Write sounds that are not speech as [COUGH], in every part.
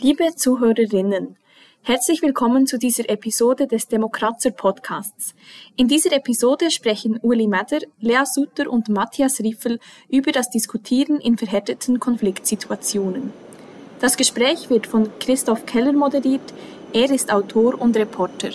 Liebe Zuhörerinnen, herzlich willkommen zu dieser Episode des Demokratzer Podcasts. In dieser Episode sprechen Uli Meder, Lea Sutter und Matthias Riffel über das Diskutieren in verhärteten Konfliktsituationen. Das Gespräch wird von Christoph Keller moderiert. Er ist Autor und Reporter.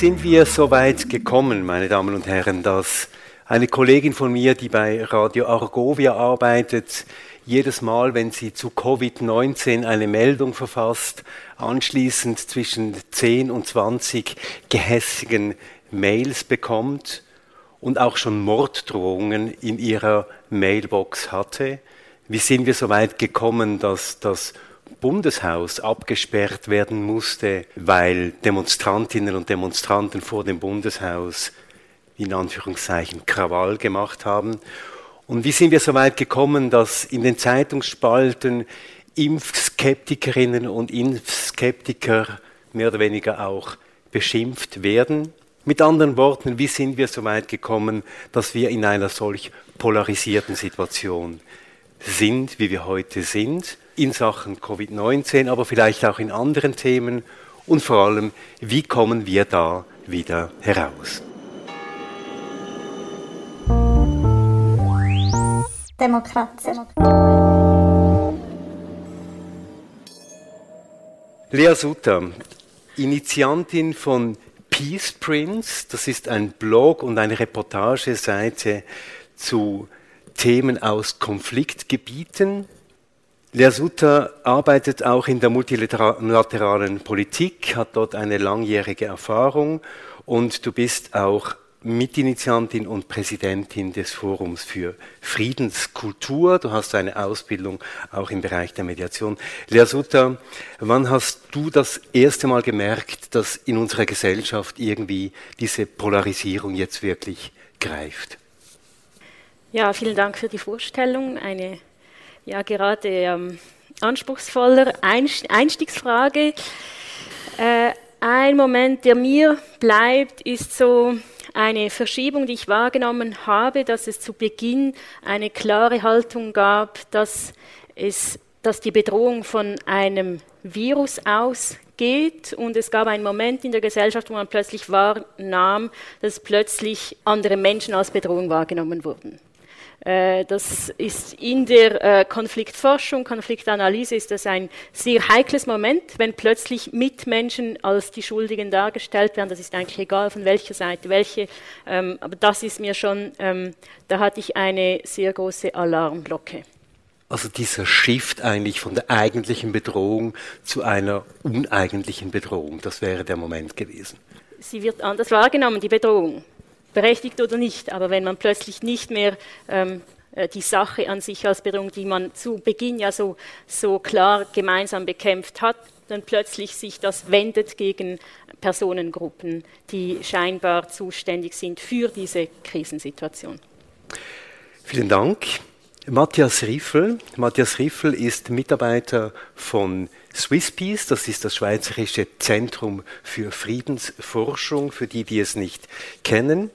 Sind wir so weit gekommen, meine Damen und Herren, dass eine Kollegin von mir, die bei Radio Argovia arbeitet, jedes Mal, wenn sie zu Covid-19 eine Meldung verfasst, anschließend zwischen 10 und 20 gehässigen Mails bekommt und auch schon Morddrohungen in ihrer Mailbox hatte. Wie sind wir so weit gekommen, dass das Bundeshaus abgesperrt werden musste, weil Demonstrantinnen und Demonstranten vor dem Bundeshaus in Anführungszeichen Krawall gemacht haben und wie sind wir so weit gekommen, dass in den Zeitungsspalten Impfskeptikerinnen und Impfskeptiker mehr oder weniger auch beschimpft werden? Mit anderen Worten, wie sind wir so weit gekommen, dass wir in einer solch polarisierten Situation sind, wie wir heute sind, in Sachen Covid-19, aber vielleicht auch in anderen Themen und vor allem, wie kommen wir da wieder heraus? Demokratie. Lea Sutter, Initiantin von Peace Prince, das ist ein Blog und eine Reportageseite zu Themen aus Konfliktgebieten. Lea Sutter arbeitet auch in der multilateralen Politik, hat dort eine langjährige Erfahrung und du bist auch Mitinitiantin und Präsidentin des Forums für Friedenskultur. Du hast eine Ausbildung auch im Bereich der Mediation. Lea Sutter, wann hast du das erste Mal gemerkt, dass in unserer Gesellschaft irgendwie diese Polarisierung jetzt wirklich greift? Ja, vielen Dank für die Vorstellung. Eine ja gerade ähm, anspruchsvoller Einstiegsfrage. Äh, ein Moment, der mir bleibt, ist so eine Verschiebung, die ich wahrgenommen habe, dass es zu Beginn eine klare Haltung gab, dass, es, dass die Bedrohung von einem Virus ausgeht. Und es gab einen Moment in der Gesellschaft, wo man plötzlich wahrnahm, dass plötzlich andere Menschen als Bedrohung wahrgenommen wurden. Äh, das ist in der äh, Konfliktforschung, Konfliktanalyse ist das ein sehr heikles Moment, wenn plötzlich Mitmenschen als die Schuldigen dargestellt werden. Das ist eigentlich egal von welcher Seite welche. Ähm, aber das ist mir schon, ähm, da hatte ich eine sehr große Alarmglocke. Also dieser Shift eigentlich von der eigentlichen Bedrohung zu einer uneigentlichen Bedrohung, das wäre der Moment gewesen. Sie wird anders wahrgenommen, die Bedrohung berechtigt oder nicht, aber wenn man plötzlich nicht mehr ähm, äh, die Sache an sich als Bedrohung, die man zu Beginn ja so, so klar gemeinsam bekämpft hat, dann plötzlich sich das wendet gegen Personengruppen, die scheinbar zuständig sind für diese Krisensituation. Vielen Dank. Matthias Riffel. Matthias Riffel ist Mitarbeiter von Swisspeace, das ist das Schweizerische Zentrum für Friedensforschung, für die, die es nicht kennen.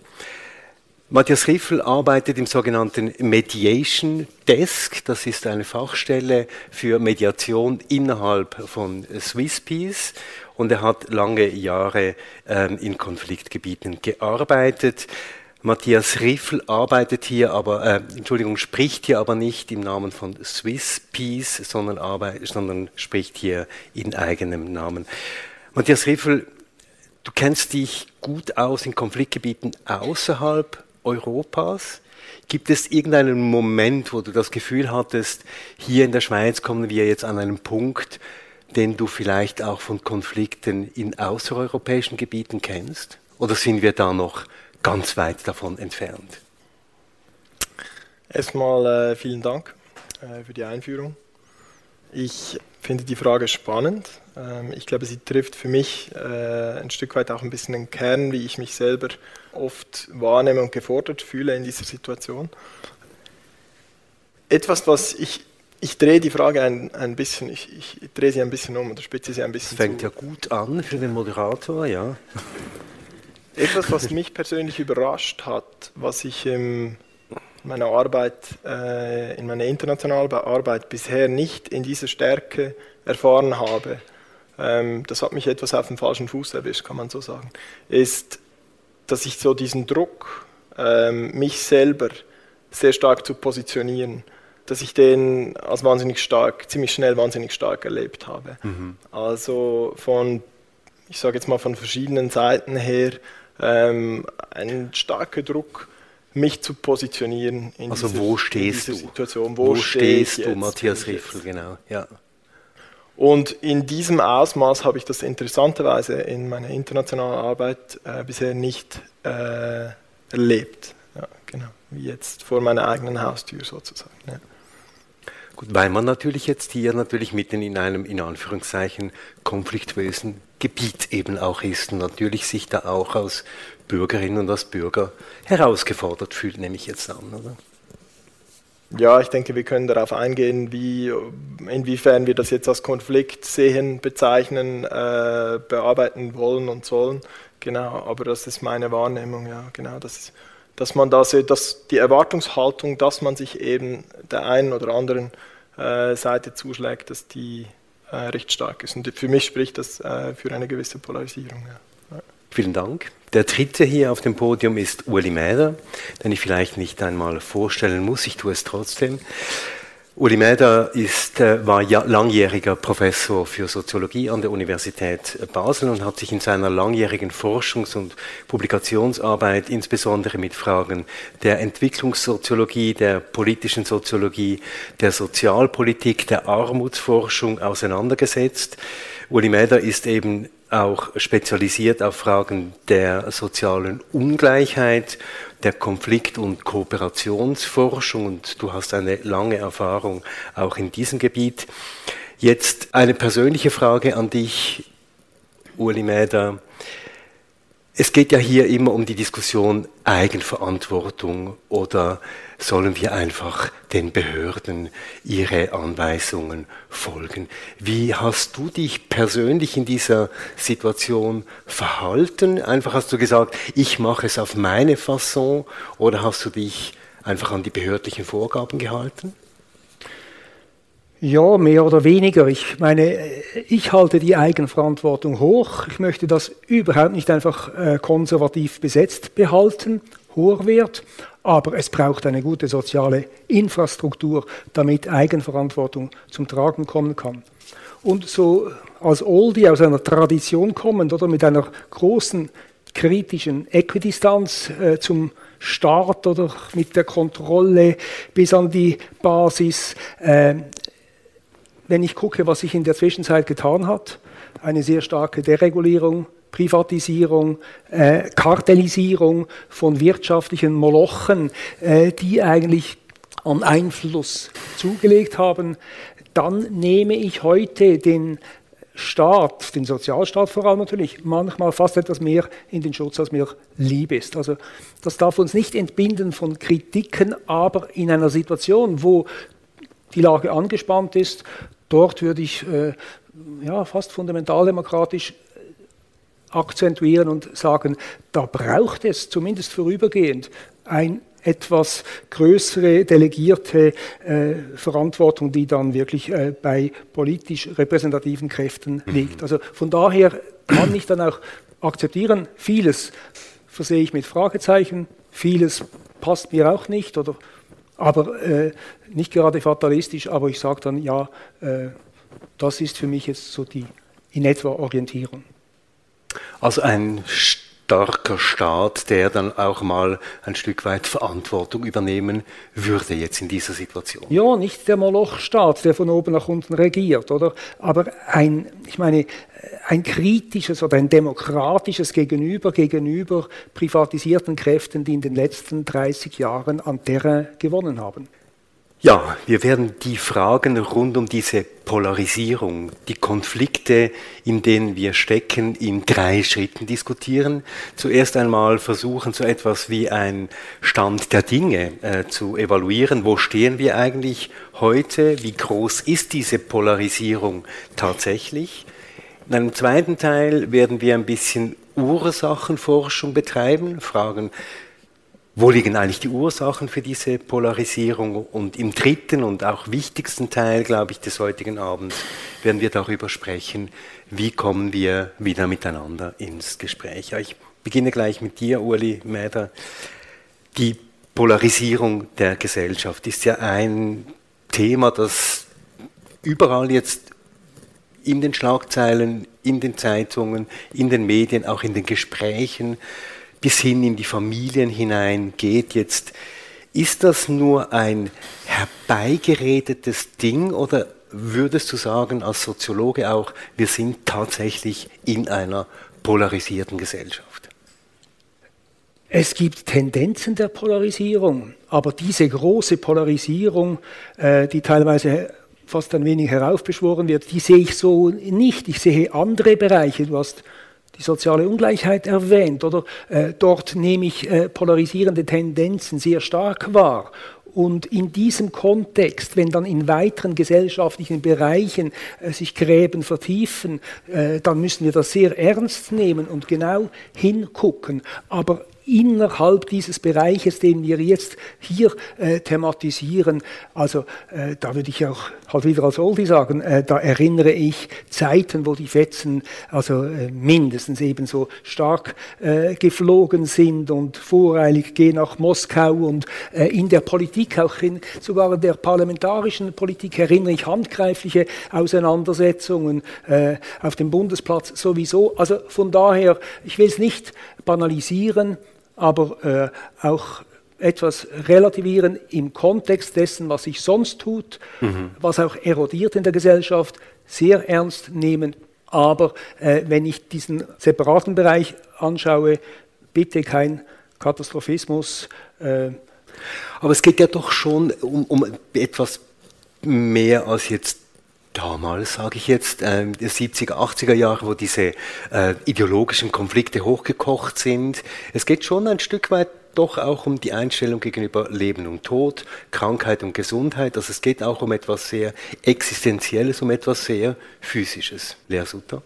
Matthias Riffel arbeitet im sogenannten Mediation Desk. Das ist eine Fachstelle für Mediation innerhalb von Swisspeace. Und er hat lange Jahre ähm, in Konfliktgebieten gearbeitet. Matthias Riffel arbeitet hier aber, äh, Entschuldigung, spricht hier aber nicht im Namen von Swiss Peace, sondern, arbeit, sondern spricht hier in eigenem Namen. Matthias Riffel, du kennst dich gut aus in Konfliktgebieten außerhalb Europas. Gibt es irgendeinen Moment, wo du das Gefühl hattest, hier in der Schweiz kommen wir jetzt an einen Punkt, den du vielleicht auch von Konflikten in außereuropäischen Gebieten kennst? Oder sind wir da noch ganz weit davon entfernt. Erstmal äh, vielen Dank äh, für die Einführung. Ich finde die Frage spannend. Ähm, ich glaube, sie trifft für mich äh, ein Stück weit auch ein bisschen den Kern, wie ich mich selber oft wahrnehme und gefordert fühle in dieser Situation. Etwas, was ich ich drehe die Frage ein, ein bisschen, ich, ich, drehe sie ein bisschen um oder spitze sie ein bisschen das fängt zu. ja gut an für den Moderator, ja. Etwas, was mich persönlich überrascht hat, was ich in meiner Arbeit, äh, in meiner internationalen Arbeit bisher nicht in dieser Stärke erfahren habe, ähm, das hat mich etwas auf den falschen Fuß erwischt, kann man so sagen, ist, dass ich so diesen Druck, ähm, mich selber sehr stark zu positionieren, dass ich den als wahnsinnig stark, ziemlich schnell wahnsinnig stark erlebt habe. Mhm. Also von, ich sage jetzt mal von verschiedenen Seiten her, ähm, ein starker Druck, mich zu positionieren in also dieser, wo stehst in du? Situation. Wo, wo stehst du, Matthias Riffel, genau. Ja. Und in diesem Ausmaß habe ich das interessanterweise in meiner internationalen Arbeit äh, bisher nicht äh, erlebt. Ja, genau, wie jetzt vor meiner eigenen Haustür sozusagen. Ja. Gut, weil man natürlich jetzt hier natürlich mitten in einem, in Anführungszeichen, konfliktuösen Gebiet eben auch ist und natürlich sich da auch als Bürgerin und als Bürger herausgefordert fühlt, nehme ich jetzt an, oder? Ja, ich denke, wir können darauf eingehen, wie, inwiefern wir das jetzt als Konflikt sehen, bezeichnen, äh, bearbeiten wollen und sollen. Genau, aber das ist meine Wahrnehmung, ja, genau. Das ist, dass man da dass die Erwartungshaltung, dass man sich eben der einen oder anderen äh, Seite zuschlägt, dass die äh, recht stark ist. Und für mich spricht das äh, für eine gewisse Polarisierung. Ja. Vielen Dank. Der dritte hier auf dem Podium ist Uli Mäder, den ich vielleicht nicht einmal vorstellen muss, ich tue es trotzdem. Uli Mäder ist, äh, war langjähriger Professor für Soziologie an der Universität Basel und hat sich in seiner langjährigen Forschungs- und Publikationsarbeit insbesondere mit Fragen der Entwicklungssoziologie, der politischen Soziologie, der Sozialpolitik, der Armutsforschung auseinandergesetzt. Uli Mäder ist eben auch spezialisiert auf Fragen der sozialen Ungleichheit, der Konflikt- und Kooperationsforschung und du hast eine lange Erfahrung auch in diesem Gebiet. Jetzt eine persönliche Frage an dich, Uli Mäder. Es geht ja hier immer um die Diskussion Eigenverantwortung oder sollen wir einfach den Behörden ihre Anweisungen folgen. Wie hast du dich persönlich in dieser Situation verhalten? Einfach hast du gesagt, ich mache es auf meine Fasson oder hast du dich einfach an die behördlichen Vorgaben gehalten? Ja, mehr oder weniger. Ich meine, ich halte die Eigenverantwortung hoch. Ich möchte das überhaupt nicht einfach äh, konservativ besetzt behalten, hoher Wert. Aber es braucht eine gute soziale Infrastruktur, damit Eigenverantwortung zum Tragen kommen kann. Und so als Oldie aus einer Tradition kommend oder mit einer großen kritischen Äquidistanz äh, zum Staat oder mit der Kontrolle bis an die Basis, äh, wenn ich gucke, was sich in der Zwischenzeit getan hat, eine sehr starke Deregulierung, Privatisierung, äh, Kartellisierung von wirtschaftlichen Molochen, äh, die eigentlich an Einfluss zugelegt haben, dann nehme ich heute den Staat, den Sozialstaat vor allem natürlich, manchmal fast etwas mehr in den Schutz, als mir lieb ist. Also das darf uns nicht entbinden von Kritiken, aber in einer Situation, wo die Lage angespannt ist, Dort würde ich äh, ja, fast fundamentaldemokratisch akzentuieren und sagen, da braucht es zumindest vorübergehend ein etwas größere delegierte äh, Verantwortung, die dann wirklich äh, bei politisch repräsentativen Kräften mhm. liegt. Also von daher kann ich dann auch akzeptieren, vieles versehe ich mit Fragezeichen, vieles passt mir auch nicht oder aber äh, nicht gerade fatalistisch, aber ich sage dann, ja, äh, das ist für mich jetzt so die in etwa Orientierung. Also ein starker Staat, der dann auch mal ein Stück weit Verantwortung übernehmen würde jetzt in dieser Situation. Ja, nicht der Molochstaat, der von oben nach unten regiert, oder? Aber ein, ich meine, ein kritisches oder ein demokratisches Gegenüber gegenüber privatisierten Kräften, die in den letzten 30 Jahren an Terrain gewonnen haben. Ja, wir werden die Fragen rund um diese Polarisierung, die Konflikte, in denen wir stecken, in drei Schritten diskutieren. Zuerst einmal versuchen, so etwas wie ein Stand der Dinge äh, zu evaluieren. Wo stehen wir eigentlich heute? Wie groß ist diese Polarisierung tatsächlich? In einem zweiten Teil werden wir ein bisschen Ursachenforschung betreiben, fragen, wo liegen eigentlich die Ursachen für diese Polarisierung? Und im dritten und auch wichtigsten Teil, glaube ich, des heutigen Abends werden wir darüber sprechen, wie kommen wir wieder miteinander ins Gespräch. Ich beginne gleich mit dir, Uli Mäder. Die Polarisierung der Gesellschaft ist ja ein Thema, das überall jetzt in den Schlagzeilen, in den Zeitungen, in den Medien, auch in den Gesprächen bis hin in die Familien hinein geht jetzt. Ist das nur ein herbeigeredetes Ding oder würdest du sagen als Soziologe auch, wir sind tatsächlich in einer polarisierten Gesellschaft? Es gibt Tendenzen der Polarisierung, aber diese große Polarisierung, äh, die teilweise fast ein wenig heraufbeschworen wird, die sehe ich so nicht. Ich sehe andere Bereiche. Du hast die soziale Ungleichheit erwähnt, oder äh, dort nehme ich äh, polarisierende Tendenzen sehr stark wahr. Und in diesem Kontext, wenn dann in weiteren gesellschaftlichen Bereichen äh, sich Gräben vertiefen, äh, dann müssen wir das sehr ernst nehmen und genau hingucken. Aber innerhalb dieses Bereiches, den wir jetzt hier äh, thematisieren. Also äh, da würde ich auch halt wieder als Oldie sagen, äh, da erinnere ich Zeiten, wo die Fetzen also äh, mindestens ebenso stark äh, geflogen sind und voreilig gehen nach Moskau und äh, in der Politik, auch in, sogar in der parlamentarischen Politik erinnere ich handgreifliche Auseinandersetzungen auf dem Bundesplatz sowieso. Also von daher, ich will es nicht banalisieren, aber äh, auch etwas relativieren im Kontext dessen, was sich sonst tut, mhm. was auch erodiert in der Gesellschaft, sehr ernst nehmen. Aber äh, wenn ich diesen separaten Bereich anschaue, bitte kein Katastrophismus. Äh, aber es geht ja doch schon um, um etwas mehr als jetzt damals, sage ich jetzt, äh, 70er, 80er Jahre, wo diese äh, ideologischen Konflikte hochgekocht sind. Es geht schon ein Stück weit doch auch um die Einstellung gegenüber Leben und Tod, Krankheit und Gesundheit. Also es geht auch um etwas sehr Existenzielles, um etwas sehr Physisches. Lea Sutter?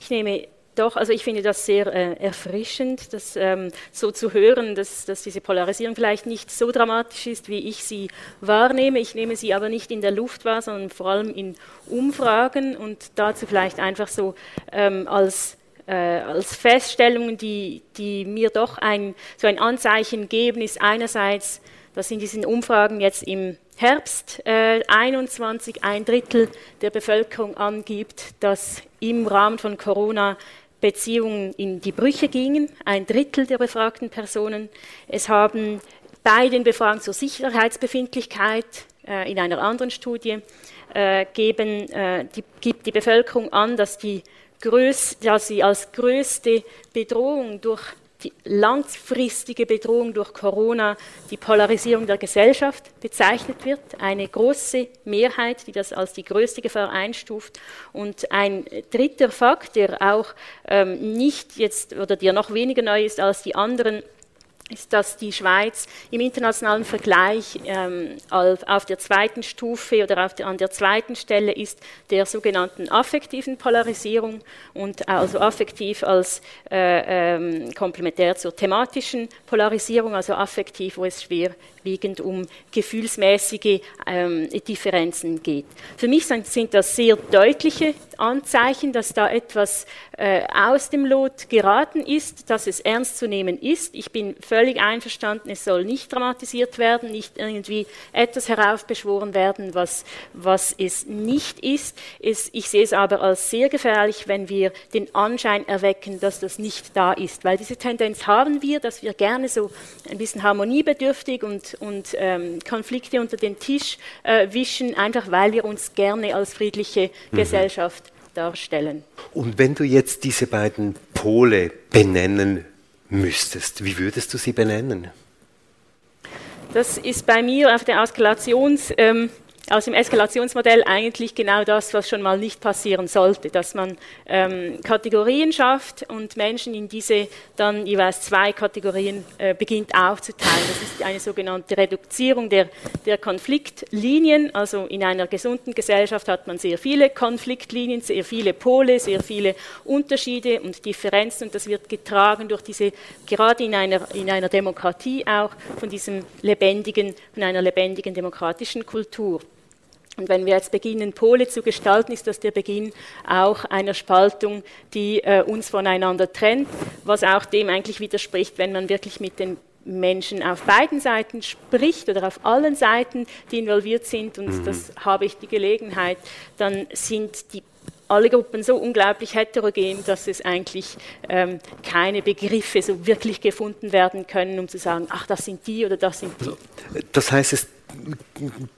Ich nehme doch, also ich finde das sehr äh, erfrischend, das ähm, so zu hören, dass, dass diese Polarisierung vielleicht nicht so dramatisch ist, wie ich sie wahrnehme. Ich nehme sie aber nicht in der Luft wahr, sondern vor allem in Umfragen und dazu vielleicht einfach so ähm, als äh, als Feststellungen, die, die mir doch ein, so ein Anzeichen geben, ist einerseits, dass in diesen Umfragen jetzt im Herbst äh, 21 ein Drittel der Bevölkerung angibt, dass im Rahmen von Corona Beziehungen in die Brüche gingen, ein Drittel der befragten Personen. Es haben bei den Befragungen zur Sicherheitsbefindlichkeit äh, in einer anderen Studie äh, geben, äh, die, gibt die Bevölkerung an, dass, die größ, dass sie als größte Bedrohung durch die langfristige Bedrohung durch Corona die Polarisierung der Gesellschaft bezeichnet wird. Eine große Mehrheit, die das als die größte Gefahr einstuft. Und ein dritter Fakt, der auch ähm, nicht jetzt oder der noch weniger neu ist als die anderen, ist, dass die Schweiz im internationalen Vergleich ähm, auf der zweiten Stufe oder der, an der zweiten Stelle ist der sogenannten affektiven Polarisierung und also affektiv als äh, ähm, komplementär zur thematischen Polarisierung, also affektiv, wo es schwerwiegend um gefühlsmäßige ähm, Differenzen geht. Für mich sind das sehr deutliche Anzeichen, dass da etwas äh, aus dem Lot geraten ist, dass es ernst zu nehmen ist. Ich bin völlig einverstanden, es soll nicht dramatisiert werden, nicht irgendwie etwas heraufbeschworen werden, was, was es nicht ist. Es, ich sehe es aber als sehr gefährlich, wenn wir den Anschein erwecken, dass das nicht da ist, weil diese Tendenz haben wir, dass wir gerne so ein bisschen harmoniebedürftig und, und ähm, Konflikte unter den Tisch äh, wischen, einfach weil wir uns gerne als friedliche mhm. Gesellschaft darstellen. Und wenn du jetzt diese beiden Pole benennen müsstest, wie würdest du sie benennen? Das ist bei mir auf der Eskalations... Ähm, aus dem Eskalationsmodell eigentlich genau das, was schon mal nicht passieren sollte, dass man ähm, Kategorien schafft und Menschen in diese dann jeweils zwei Kategorien äh, beginnt aufzuteilen. Das ist eine sogenannte Reduzierung der, der Konfliktlinien. Also in einer gesunden Gesellschaft hat man sehr viele Konfliktlinien, sehr viele Pole, sehr viele Unterschiede und Differenzen und das wird getragen durch diese, gerade in einer, in einer Demokratie auch, von diesem lebendigen, von einer lebendigen demokratischen Kultur. Und wenn wir jetzt beginnen, Pole zu gestalten, ist das der Beginn auch einer Spaltung, die äh, uns voneinander trennt, was auch dem eigentlich widerspricht, wenn man wirklich mit den Menschen auf beiden Seiten spricht oder auf allen Seiten, die involviert sind, und mhm. das habe ich die Gelegenheit, dann sind die alle Gruppen so unglaublich heterogen, dass es eigentlich ähm, keine Begriffe so wirklich gefunden werden können, um zu sagen, ach, das sind die oder das sind die. Das heißt, es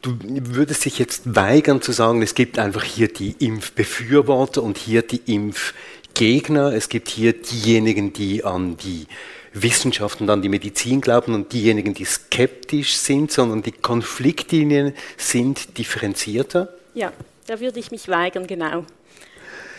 du würdest dich jetzt weigern zu sagen, es gibt einfach hier die Impfbefürworter und hier die Impfgegner, es gibt hier diejenigen, die an die Wissenschaft und an die Medizin glauben und diejenigen, die skeptisch sind, sondern die Konfliktlinien sind differenzierter? Ja, da würde ich mich weigern, genau.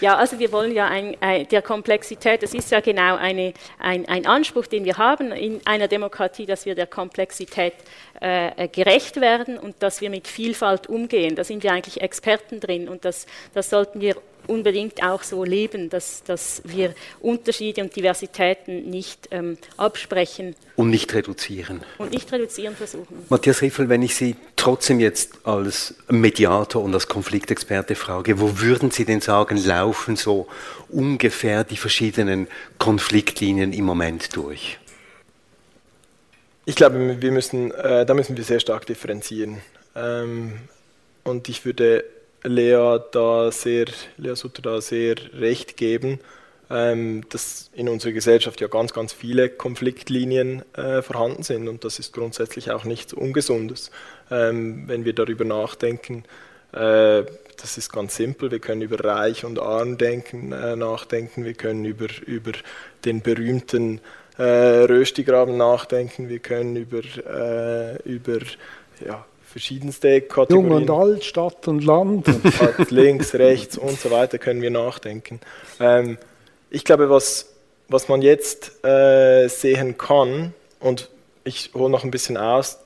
Ja, also wir wollen ja ein, ein, der Komplexität, das ist ja genau eine, ein, ein, Anspruch, den wir haben in einer Demokratie, dass wir der Komplexität äh, gerecht werden und dass wir mit Vielfalt umgehen. Da sind wir eigentlich Experten drin und das, das sollten wir unbedingt auch so leben, dass, dass wir Unterschiede und Diversitäten nicht ähm, absprechen. Und nicht reduzieren. Und nicht reduzieren versuchen. Matthias Riffel, wenn ich Sie trotzdem jetzt als Mediator und als Konfliktexperte frage, wo würden Sie denn sagen, laufen so ungefähr die verschiedenen Konfliktlinien im Moment durch? Ich glaube, wir müssen, äh, da müssen wir sehr stark differenzieren. Ähm, und ich würde Lea da sehr, Lea Sutter da sehr recht geben, ähm, dass in unserer Gesellschaft ja ganz, ganz viele Konfliktlinien äh, vorhanden sind und das ist grundsätzlich auch nichts Ungesundes. Ähm, wenn wir darüber nachdenken, äh, das ist ganz simpel, wir können über Reich und Arm denken, äh, nachdenken, wir können über, über den berühmten äh, Röstigraben nachdenken, wir können über, über ja, verschiedenste Kategorien. Jung und alt, Stadt und Land. [LAUGHS] links, rechts und so weiter können wir nachdenken. Ähm, ich glaube, was, was man jetzt äh, sehen kann, und ich hole noch ein bisschen aus,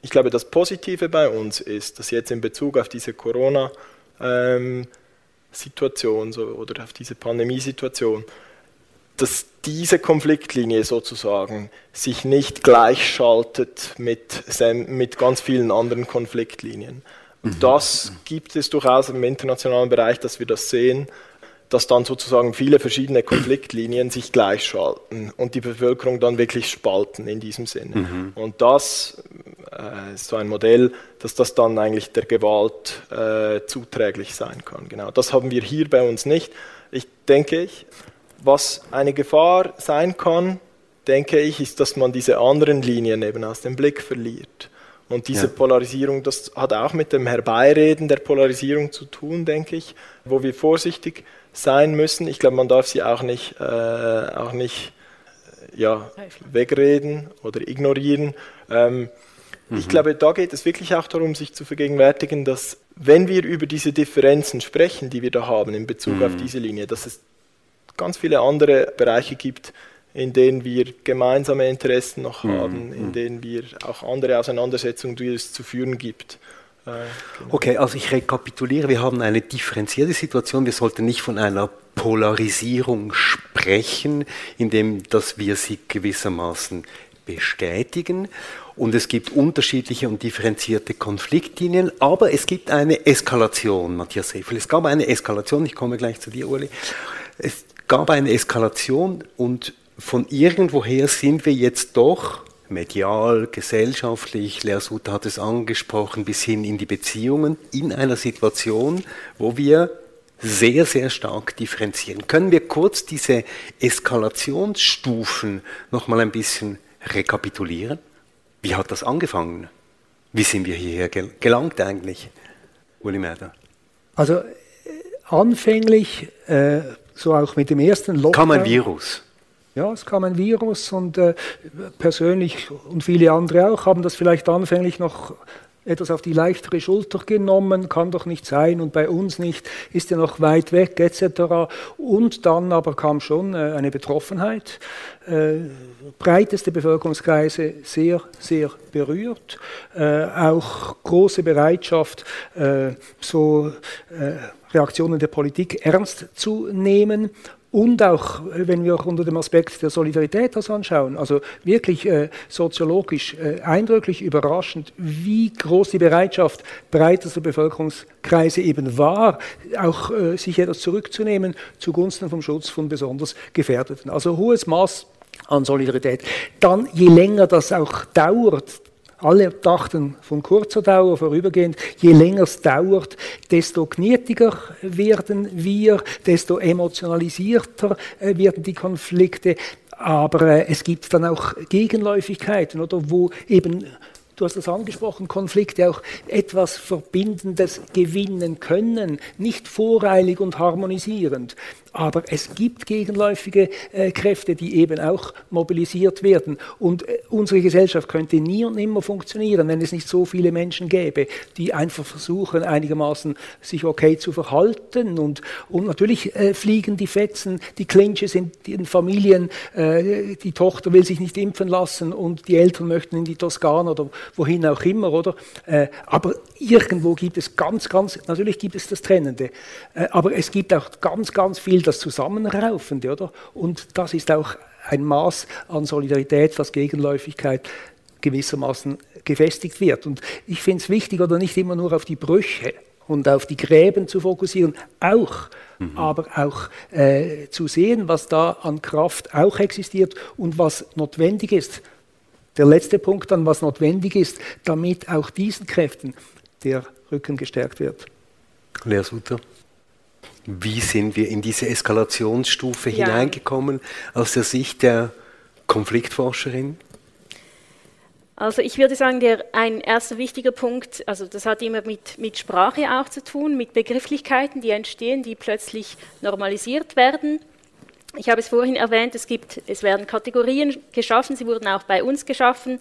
ich glaube, das Positive bei uns ist, dass jetzt in Bezug auf diese Corona-Situation ähm, so, oder auf diese Pandemiesituation, dass diese Konfliktlinie sozusagen sich nicht gleichschaltet mit, mit ganz vielen anderen Konfliktlinien. Mhm. Das gibt es durchaus im internationalen Bereich, dass wir das sehen, dass dann sozusagen viele verschiedene Konfliktlinien sich gleichschalten und die Bevölkerung dann wirklich spalten in diesem Sinne. Mhm. Und das äh, ist so ein Modell, dass das dann eigentlich der Gewalt äh, zuträglich sein kann. Genau, das haben wir hier bei uns nicht. Ich denke, ich, was eine Gefahr sein kann, denke ich, ist, dass man diese anderen Linien eben aus dem Blick verliert. Und diese ja. Polarisierung, das hat auch mit dem Herbeireden der Polarisierung zu tun, denke ich, wo wir vorsichtig sein müssen. Ich glaube, man darf sie auch nicht, äh, auch nicht äh, ja, wegreden oder ignorieren. Ähm, mhm. Ich glaube, da geht es wirklich auch darum, sich zu vergegenwärtigen, dass wenn wir über diese Differenzen sprechen, die wir da haben in Bezug mhm. auf diese Linie, dass es ganz viele andere Bereiche gibt, in denen wir gemeinsame Interessen noch mhm. haben, in mhm. denen wir auch andere Auseinandersetzungen, die es zu führen gibt. Äh, genau. Okay, also ich rekapituliere, wir haben eine differenzierte Situation, wir sollten nicht von einer Polarisierung sprechen, indem dass wir sie gewissermaßen bestätigen. Und es gibt unterschiedliche und differenzierte Konfliktlinien, aber es gibt eine Eskalation, Matthias Seifel. Es gab eine Eskalation, ich komme gleich zu dir, Uli. Es gab eine Eskalation und von irgendwoher sind wir jetzt doch medial, gesellschaftlich, Lersut hat es angesprochen, bis hin in die Beziehungen, in einer Situation, wo wir sehr, sehr stark differenzieren. Können wir kurz diese Eskalationsstufen nochmal ein bisschen rekapitulieren? Wie hat das angefangen? Wie sind wir hierher gelangt eigentlich? Uli Merder. Also äh, anfänglich äh, so auch mit dem ersten Lockdown. Kam ein Virus. Ja, es kam ein Virus und äh, persönlich und viele andere auch haben das vielleicht anfänglich noch etwas auf die leichtere Schulter genommen, kann doch nicht sein und bei uns nicht, ist ja noch weit weg etc. Und dann aber kam schon äh, eine Betroffenheit, äh, breiteste Bevölkerungskreise sehr, sehr berührt, äh, auch große Bereitschaft, äh, so äh, Reaktionen der Politik ernst zu nehmen und auch, wenn wir unter dem Aspekt der Solidarität das anschauen, also wirklich äh, soziologisch äh, eindrücklich überraschend, wie groß die Bereitschaft breitester Bevölkerungskreise eben war, auch äh, sich etwas zurückzunehmen zugunsten vom Schutz von besonders Gefährdeten. Also hohes Maß an Solidarität. Dann, je länger das auch dauert, alle dachten von kurzer Dauer vorübergehend, je länger es dauert, desto knietiger werden wir, desto emotionalisierter äh, werden die Konflikte. Aber äh, es gibt dann auch Gegenläufigkeiten, oder wo eben du hast das angesprochen, Konflikte auch etwas Verbindendes gewinnen können, nicht voreilig und harmonisierend. Aber es gibt gegenläufige äh, Kräfte, die eben auch mobilisiert werden. Und äh, unsere Gesellschaft könnte nie und nimmer funktionieren, wenn es nicht so viele Menschen gäbe, die einfach versuchen, einigermaßen sich okay zu verhalten. Und, und natürlich äh, fliegen die Fetzen, die Clinches in den Familien. Äh, die Tochter will sich nicht impfen lassen und die Eltern möchten in die Toskana oder wohin auch immer, oder? Äh, aber irgendwo gibt es ganz, ganz, natürlich gibt es das Trennende, äh, aber es gibt auch ganz, ganz viel das Zusammenraufende, oder? Und das ist auch ein Maß an Solidarität, was Gegenläufigkeit gewissermaßen gefestigt wird. Und ich finde es wichtig, oder nicht immer nur auf die Brüche und auf die Gräben zu fokussieren, auch, mhm. aber auch äh, zu sehen, was da an Kraft auch existiert und was notwendig ist. Der letzte Punkt dann, was notwendig ist, damit auch diesen Kräften der Rücken gestärkt wird. Lea Sutter. Wie sind wir in diese Eskalationsstufe ja. hineingekommen aus der Sicht der Konfliktforscherin? Also ich würde sagen, der, ein erster wichtiger Punkt, also das hat immer mit, mit Sprache auch zu tun, mit Begrifflichkeiten, die entstehen, die plötzlich normalisiert werden. Ich habe es vorhin erwähnt, es, gibt, es werden Kategorien geschaffen, sie wurden auch bei uns geschaffen,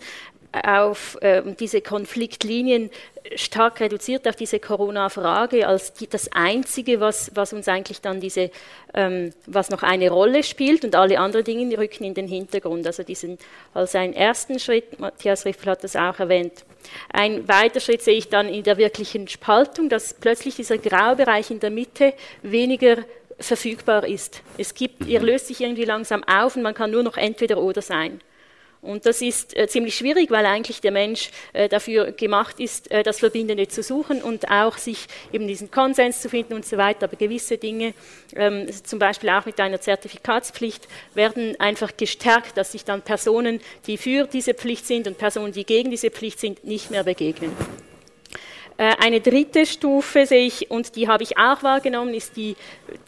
auf äh, diese Konfliktlinien stark reduziert auf diese Corona-Frage als die, das Einzige, was, was, uns eigentlich dann diese, ähm, was noch eine Rolle spielt und alle anderen Dinge rücken in den Hintergrund. Also diesen als einen ersten Schritt, Matthias Riffel hat das auch erwähnt. Ein weiterer Schritt sehe ich dann in der wirklichen Spaltung, dass plötzlich dieser Graubereich in der Mitte weniger verfügbar ist. Es gibt, ihr löst sich irgendwie langsam auf und man kann nur noch entweder oder sein. Und das ist äh, ziemlich schwierig, weil eigentlich der Mensch äh, dafür gemacht ist, äh, das Verbindende zu suchen und auch sich eben diesen Konsens zu finden und so weiter. Aber gewisse Dinge, ähm, zum Beispiel auch mit einer Zertifikatspflicht, werden einfach gestärkt, dass sich dann Personen, die für diese Pflicht sind und Personen, die gegen diese Pflicht sind, nicht mehr begegnen. Äh, eine dritte Stufe sehe ich, und die habe ich auch wahrgenommen, ist die,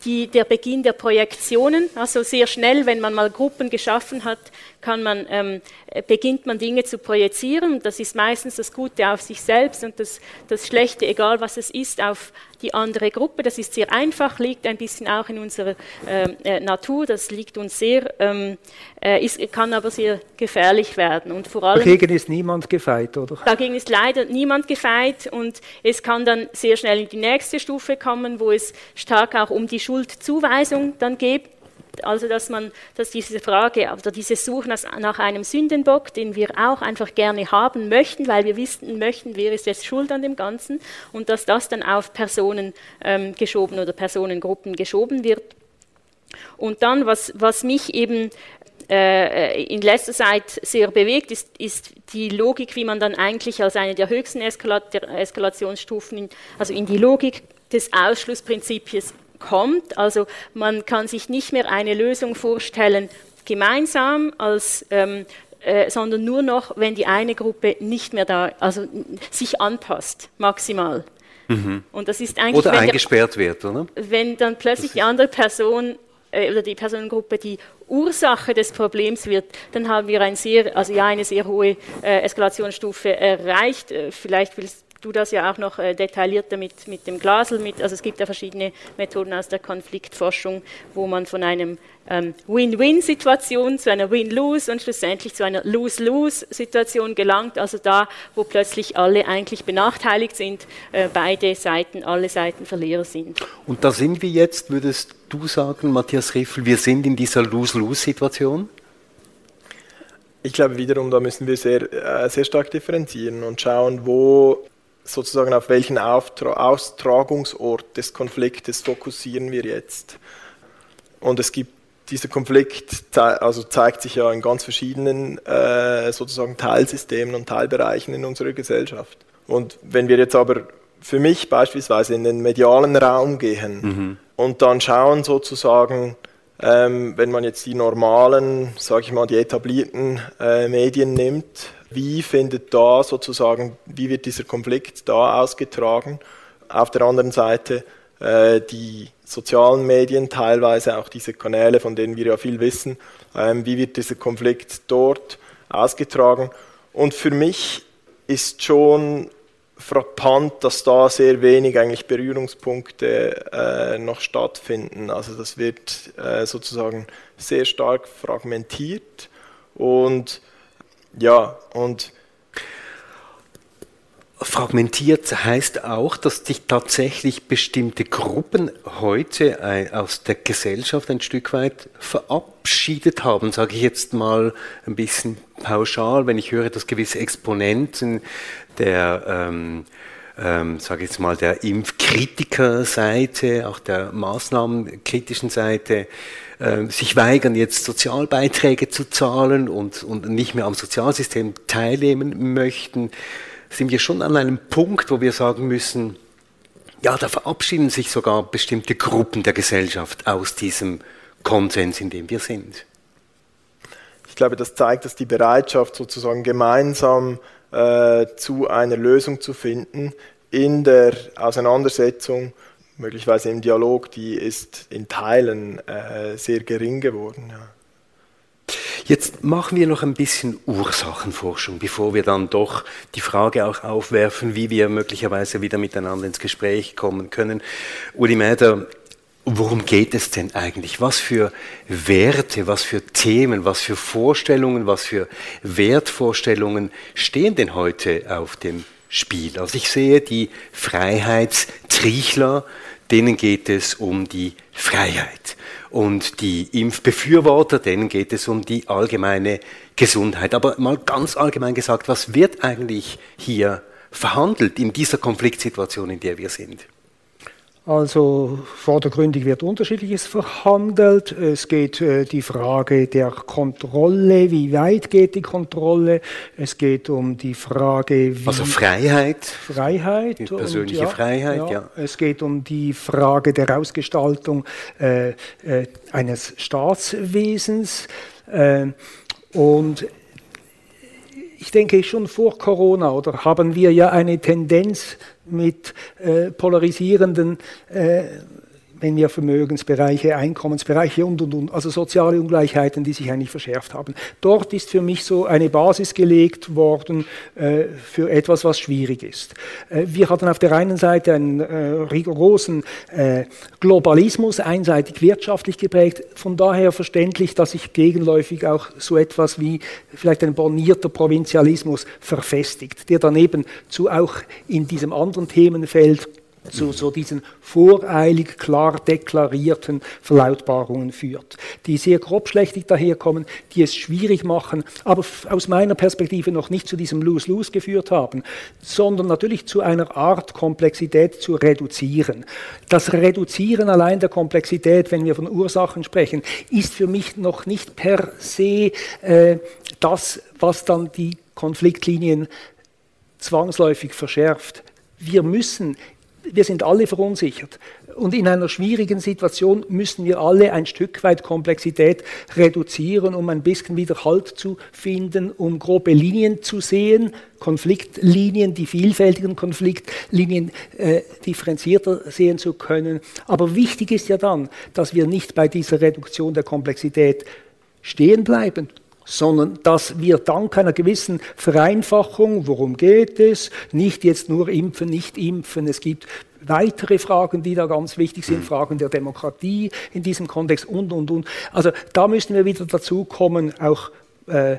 die, der Beginn der Projektionen. Also sehr schnell, wenn man mal Gruppen geschaffen hat, man, ähm, beginnt man Dinge zu projizieren. Das ist meistens das Gute auf sich selbst und das, das Schlechte, egal was es ist, auf die andere Gruppe. Das ist sehr einfach, liegt ein bisschen auch in unserer ähm, äh, Natur. Das liegt uns sehr, ähm, äh, ist, kann aber sehr gefährlich werden. Und vor allem, dagegen ist niemand gefeit, oder? Dagegen ist leider niemand gefeit und es kann dann sehr schnell in die nächste Stufe kommen, wo es stark auch um die Schuldzuweisung dann geht also dass man, dass diese Frage oder diese Suche nach einem Sündenbock, den wir auch einfach gerne haben möchten, weil wir wissen möchten, wer ist jetzt schuld an dem Ganzen, und dass das dann auf Personen ähm, geschoben oder Personengruppen geschoben wird. Und dann, was, was mich eben äh, in letzter Zeit sehr bewegt, ist, ist, die Logik, wie man dann eigentlich als eine der höchsten Eskalat Eskalationsstufen, also in die Logik des Ausschlussprinzipies kommt. Also man kann sich nicht mehr eine Lösung vorstellen gemeinsam, als, ähm, äh, sondern nur noch, wenn die eine Gruppe nicht mehr da, also sich anpasst, maximal. Mhm. Und das ist eigentlich, oder eingesperrt der, wird, oder? Wenn dann plötzlich die andere Person äh, oder die Personengruppe die Ursache des Problems wird, dann haben wir ein sehr, also ja, eine sehr hohe äh, Eskalationsstufe erreicht. Äh, vielleicht will du das ja auch noch äh, detaillierter mit, mit dem Glasel, mit, also es gibt ja verschiedene Methoden aus der Konfliktforschung, wo man von einem ähm, Win-Win-Situation zu einer Win-Lose und schlussendlich zu einer Lose-Lose-Situation gelangt, also da, wo plötzlich alle eigentlich benachteiligt sind, äh, beide Seiten, alle Seiten Verlierer sind. Und da sind wir jetzt, würdest du sagen, Matthias Riffel, wir sind in dieser Lose-Lose-Situation? Ich glaube wiederum, da müssen wir sehr, äh, sehr stark differenzieren und schauen, wo sozusagen auf welchen Auftra Austragungsort des Konfliktes fokussieren wir jetzt. Und es gibt dieser Konflikt also zeigt sich ja in ganz verschiedenen äh, sozusagen Teilsystemen und Teilbereichen in unserer Gesellschaft. Und wenn wir jetzt aber für mich beispielsweise in den medialen Raum gehen mhm. und dann schauen sozusagen, ähm, wenn man jetzt die normalen, sage ich mal, die etablierten äh, Medien nimmt, wie findet da sozusagen, wie wird dieser Konflikt da ausgetragen? Auf der anderen Seite äh, die sozialen Medien, teilweise auch diese Kanäle, von denen wir ja viel wissen, ähm, wie wird dieser Konflikt dort ausgetragen? Und für mich ist schon frappant, dass da sehr wenig eigentlich Berührungspunkte äh, noch stattfinden. Also das wird äh, sozusagen sehr stark fragmentiert und ja, und fragmentiert heißt auch, dass sich tatsächlich bestimmte Gruppen heute aus der Gesellschaft ein Stück weit verabschiedet haben, sage ich jetzt mal ein bisschen pauschal, wenn ich höre, dass gewisse Exponenten der ähm, ähm, sage ich jetzt mal, der Impfkritiker-Seite, auch der maßnahmenkritischen Seite, äh, sich weigern, jetzt Sozialbeiträge zu zahlen und, und nicht mehr am Sozialsystem teilnehmen möchten, sind wir schon an einem Punkt, wo wir sagen müssen, ja, da verabschieden sich sogar bestimmte Gruppen der Gesellschaft aus diesem Konsens, in dem wir sind. Ich glaube, das zeigt, dass die Bereitschaft, sozusagen gemeinsam äh, zu einer Lösung zu finden, in der Auseinandersetzung, möglicherweise im Dialog, die ist in Teilen äh, sehr gering geworden. Ja. Jetzt machen wir noch ein bisschen Ursachenforschung, bevor wir dann doch die Frage auch aufwerfen, wie wir möglicherweise wieder miteinander ins Gespräch kommen können. Uli Mäder, worum geht es denn eigentlich? Was für Werte, was für Themen, was für Vorstellungen, was für Wertvorstellungen stehen denn heute auf dem Spiel? Also ich sehe die Freiheitstriechler, denen geht es um die Freiheit. Und die Impfbefürworter, denen geht es um die allgemeine Gesundheit. Aber mal ganz allgemein gesagt, was wird eigentlich hier verhandelt in dieser Konfliktsituation, in der wir sind? Also vordergründig wird unterschiedliches verhandelt. Es geht äh, die Frage der Kontrolle, wie weit geht die Kontrolle. Es geht um die Frage, wie also Freiheit, Freiheit, die persönliche und, ja, Freiheit. Ja. ja. Es geht um die Frage der Ausgestaltung äh, äh, eines Staatswesens äh, und ich denke, schon vor Corona oder haben wir ja eine Tendenz mit äh, polarisierenden äh, wenn wir Vermögensbereiche, Einkommensbereiche und, und, und, also soziale Ungleichheiten, die sich eigentlich verschärft haben. Dort ist für mich so eine Basis gelegt worden äh, für etwas, was schwierig ist. Äh, wir hatten auf der einen Seite einen äh, rigorosen äh, Globalismus, einseitig wirtschaftlich geprägt, von daher verständlich, dass sich gegenläufig auch so etwas wie vielleicht ein bornierter Provinzialismus verfestigt, der daneben zu auch in diesem anderen Themenfeld zu so diesen voreilig klar deklarierten Verlautbarungen führt, die sehr grobschlächtig daherkommen, die es schwierig machen, aber aus meiner Perspektive noch nicht zu diesem Lose-Lose geführt haben, sondern natürlich zu einer Art Komplexität zu reduzieren. Das Reduzieren allein der Komplexität, wenn wir von Ursachen sprechen, ist für mich noch nicht per se äh, das, was dann die Konfliktlinien zwangsläufig verschärft. Wir müssen wir sind alle verunsichert. Und in einer schwierigen Situation müssen wir alle ein Stück weit Komplexität reduzieren, um ein bisschen wieder Halt zu finden, um grobe Linien zu sehen, Konfliktlinien, die vielfältigen Konfliktlinien äh, differenzierter sehen zu können. Aber wichtig ist ja dann, dass wir nicht bei dieser Reduktion der Komplexität stehen bleiben, sondern dass wir dank einer gewissen Vereinfachung, worum geht es, nicht jetzt nur impfen, nicht impfen, es gibt weitere Fragen, die da ganz wichtig sind, Fragen der Demokratie in diesem Kontext und, und, und. Also da müssen wir wieder dazu kommen, auch äh,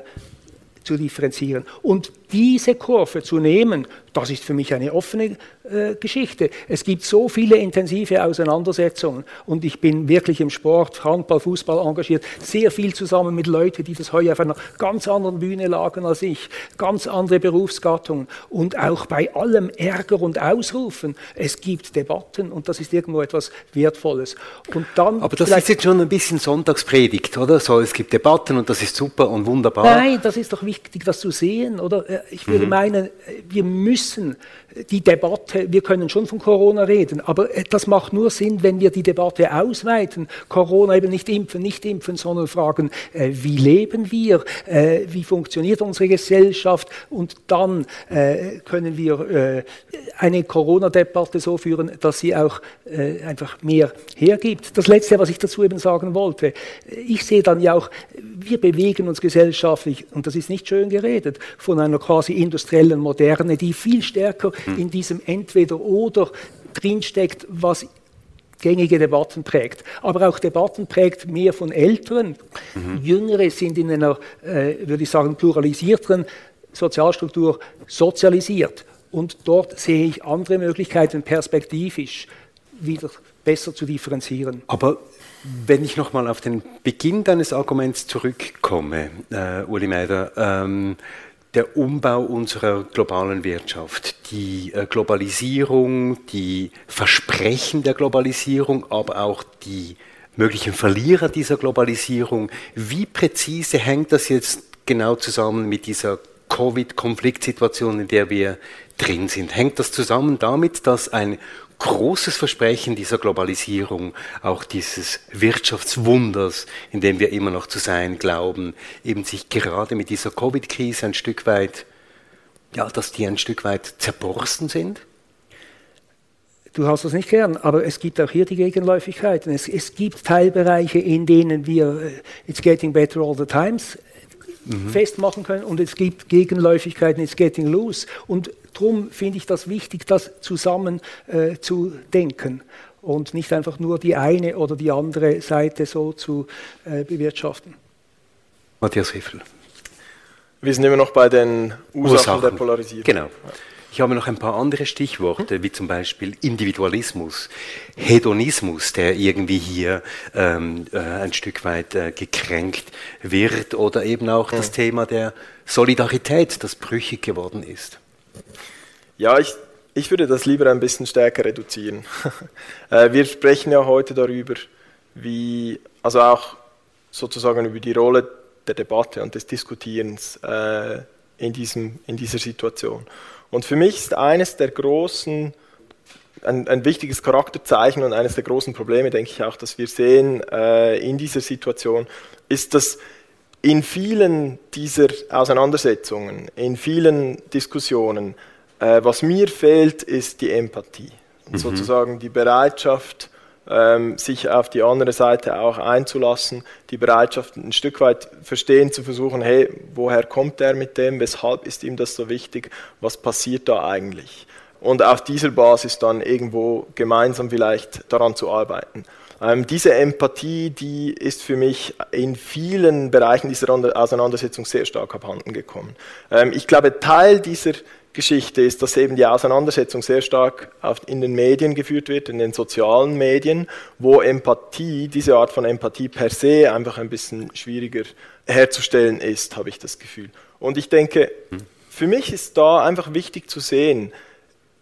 zu differenzieren. Und diese Kurve zu nehmen, das ist für mich eine offene äh, Geschichte. Es gibt so viele intensive Auseinandersetzungen und ich bin wirklich im Sport, Handball, Fußball engagiert, sehr viel zusammen mit Leuten, die das heute auf einer ganz anderen Bühne lagen als ich, ganz andere Berufsgattungen und auch bei allem Ärger und Ausrufen, es gibt Debatten und das ist irgendwo etwas Wertvolles. Und dann Aber das ist jetzt schon ein bisschen Sonntagspredigt, oder? So, es gibt Debatten und das ist super und wunderbar. Nein, das ist doch wichtig, das zu sehen, oder? Ich würde mhm. meinen, wir müssen Listen. Die Debatte, wir können schon von Corona reden, aber das macht nur Sinn, wenn wir die Debatte ausweiten. Corona eben nicht impfen, nicht impfen, sondern fragen, äh, wie leben wir, äh, wie funktioniert unsere Gesellschaft und dann äh, können wir äh, eine Corona-Debatte so führen, dass sie auch äh, einfach mehr hergibt. Das Letzte, was ich dazu eben sagen wollte, ich sehe dann ja auch, wir bewegen uns gesellschaftlich, und das ist nicht schön geredet, von einer quasi industriellen Moderne, die viel stärker. In diesem Entweder-Oder drinsteckt, was gängige Debatten prägt. Aber auch Debatten prägt mehr von Älteren. Mhm. Jüngere sind in einer, äh, würde ich sagen, pluralisierteren Sozialstruktur sozialisiert. Und dort sehe ich andere Möglichkeiten, perspektivisch wieder besser zu differenzieren. Aber wenn ich nochmal auf den Beginn deines Arguments zurückkomme, äh, Uli Meider, ähm, der Umbau unserer globalen Wirtschaft, die äh, Globalisierung, die Versprechen der Globalisierung, aber auch die möglichen Verlierer dieser Globalisierung. Wie präzise hängt das jetzt genau zusammen mit dieser Covid-Konfliktsituation, in der wir drin sind? Hängt das zusammen damit, dass ein großes Versprechen dieser Globalisierung, auch dieses Wirtschaftswunders, in dem wir immer noch zu sein glauben, eben sich gerade mit dieser Covid-Krise ein Stück weit, ja, dass die ein Stück weit zerborsten sind? Du hast das nicht gern, aber es gibt auch hier die Gegenläufigkeiten. Es, es gibt Teilbereiche, in denen wir äh, It's getting better all the times mhm. festmachen können und es gibt Gegenläufigkeiten, It's getting loose. Und Darum finde ich das wichtig, das zusammen äh, zu denken und nicht einfach nur die eine oder die andere Seite so zu äh, bewirtschaften. Matthias Riffel. Wir sind immer noch bei den Ursachen, Ursachen. der Polarisierung. Genau. Ich habe noch ein paar andere Stichworte, wie zum Beispiel Individualismus, Hedonismus, der irgendwie hier ähm, äh, ein Stück weit äh, gekränkt wird, oder eben auch das Thema der Solidarität, das brüchig geworden ist. Ja, ich, ich würde das lieber ein bisschen stärker reduzieren. [LAUGHS] Äh, wir sprechen ja heute darüber, wie, also auch sozusagen über die Rolle der Debatte und des Diskutierens äh, in, diesem, in dieser Situation. Und für mich ist eines der großen, ein, ein, wichtiges Charakterzeichen und eines der großen Probleme, denke ich auch, dass wir sehen äh, in dieser Situation, ist, dass in vielen dieser Auseinandersetzungen, in vielen Diskussionen, äh, was mir fehlt, ist die Empathie. Mhm. Sozusagen die Bereitschaft, sich auf die andere Seite auch einzulassen, die Bereitschaft ein Stück weit verstehen zu versuchen, hey, woher kommt er mit dem, weshalb ist ihm das so wichtig, was passiert da eigentlich? Und auf dieser Basis dann irgendwo gemeinsam vielleicht daran zu arbeiten. Ähm, diese Empathie, die ist für mich in vielen Bereichen dieser Auseinandersetzung sehr stark abhanden gekommen. Ähm, ich glaube, Teil dieser Geschichte ist, dass eben die Auseinandersetzung sehr stark in den Medien geführt wird, in den sozialen Medien, wo Empathie, diese Art von Empathie per se einfach ein bisschen schwieriger herzustellen ist, habe ich das Gefühl. Und ich denke, hm. für mich ist da einfach wichtig zu sehen,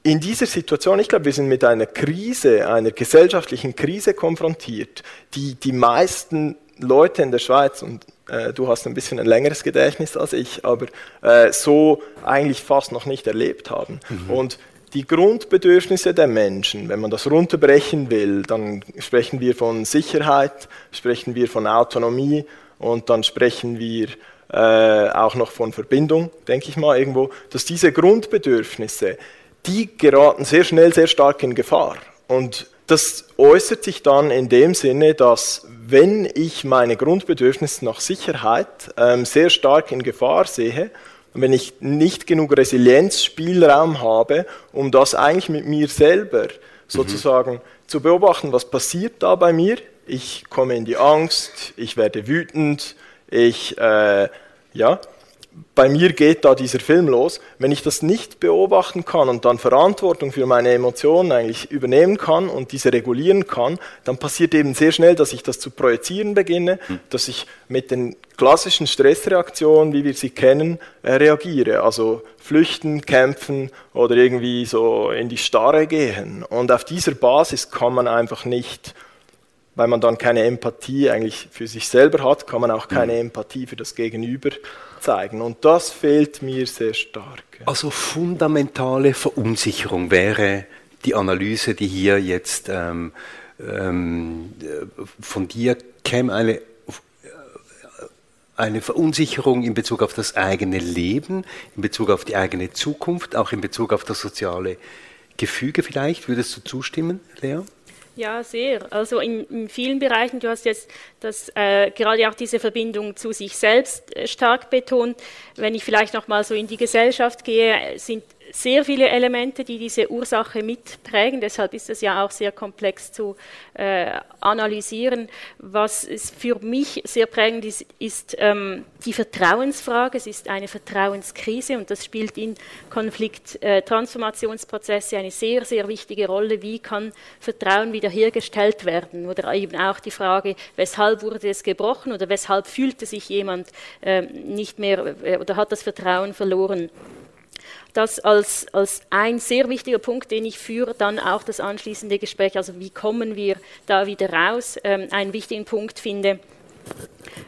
in dieser Situation, ich glaube, wir sind mit einer Krise, einer gesellschaftlichen Krise konfrontiert, die die meisten Leute in der Schweiz, und äh, du hast ein bisschen ein längeres Gedächtnis als ich, aber äh, so eigentlich fast noch nicht erlebt haben. Mhm. Und die Grundbedürfnisse der Menschen, wenn man das runterbrechen will, dann sprechen wir von Sicherheit, sprechen wir von Autonomie und dann sprechen wir äh, auch noch von Verbindung, denke ich mal irgendwo, dass diese Grundbedürfnisse die geraten sehr schnell sehr stark in Gefahr. Und das äußert sich dann in dem Sinne, dass wenn ich meine Grundbedürfnisse nach Sicherheit ähm, sehr stark in Gefahr sehe, und wenn ich nicht genug Resilienzspielraum habe, um das eigentlich mit mir selber sozusagen mhm. zu beobachten, was passiert da bei mir. Ich komme in die Angst, ich werde wütend, ich, äh, ja, bei mir geht da dieser Film los. Wenn ich das nicht beobachten kann und dann Verantwortung für meine Emotionen eigentlich übernehmen kann und diese regulieren kann, dann passiert eben sehr schnell, dass ich das zu projizieren beginne, hm. dass ich mit den klassischen Stressreaktionen, wie wir sie kennen, äh, reagiere. Also flüchten, kämpfen oder irgendwie so in die Starre gehen. Und auf dieser Basis kann man einfach nicht weil man dann keine Empathie eigentlich für sich selber hat, kann man auch keine hm. Empathie für das Gegenüber zeigen. Und das fehlt mir sehr stark. Also fundamentale Verunsicherung wäre die Analyse, die hier jetzt ähm, ähm, von dir käme, eine, eine Verunsicherung in Bezug auf das eigene Leben, in Bezug auf die eigene Zukunft, auch in Bezug auf das soziale Gefüge vielleicht. Würdest du zustimmen, Lea? Ja, sehr. Also in, in, vielen Bereichen, du hast jetzt das, äh, gerade auch diese Verbindung zu sich selbst äh, stark betont. Wenn ich vielleicht noch mal so in die Gesellschaft gehe, sind sehr viele Elemente, die diese Ursache mitprägen. Deshalb ist es ja auch sehr komplex zu äh, analysieren. Was für mich sehr prägend ist, ist ähm, die Vertrauensfrage. Es ist eine Vertrauenskrise und das spielt in Konflikt-Transformationsprozesse äh, eine sehr, sehr wichtige Rolle. Wie kann Vertrauen wiederhergestellt werden? Oder eben auch die Frage, weshalb wurde es gebrochen oder weshalb fühlte sich jemand äh, nicht mehr äh, oder hat das Vertrauen verloren? Das als, als ein sehr wichtiger Punkt, den ich für dann auch das anschließende Gespräch, also wie kommen wir da wieder raus, ähm, einen wichtigen Punkt finde.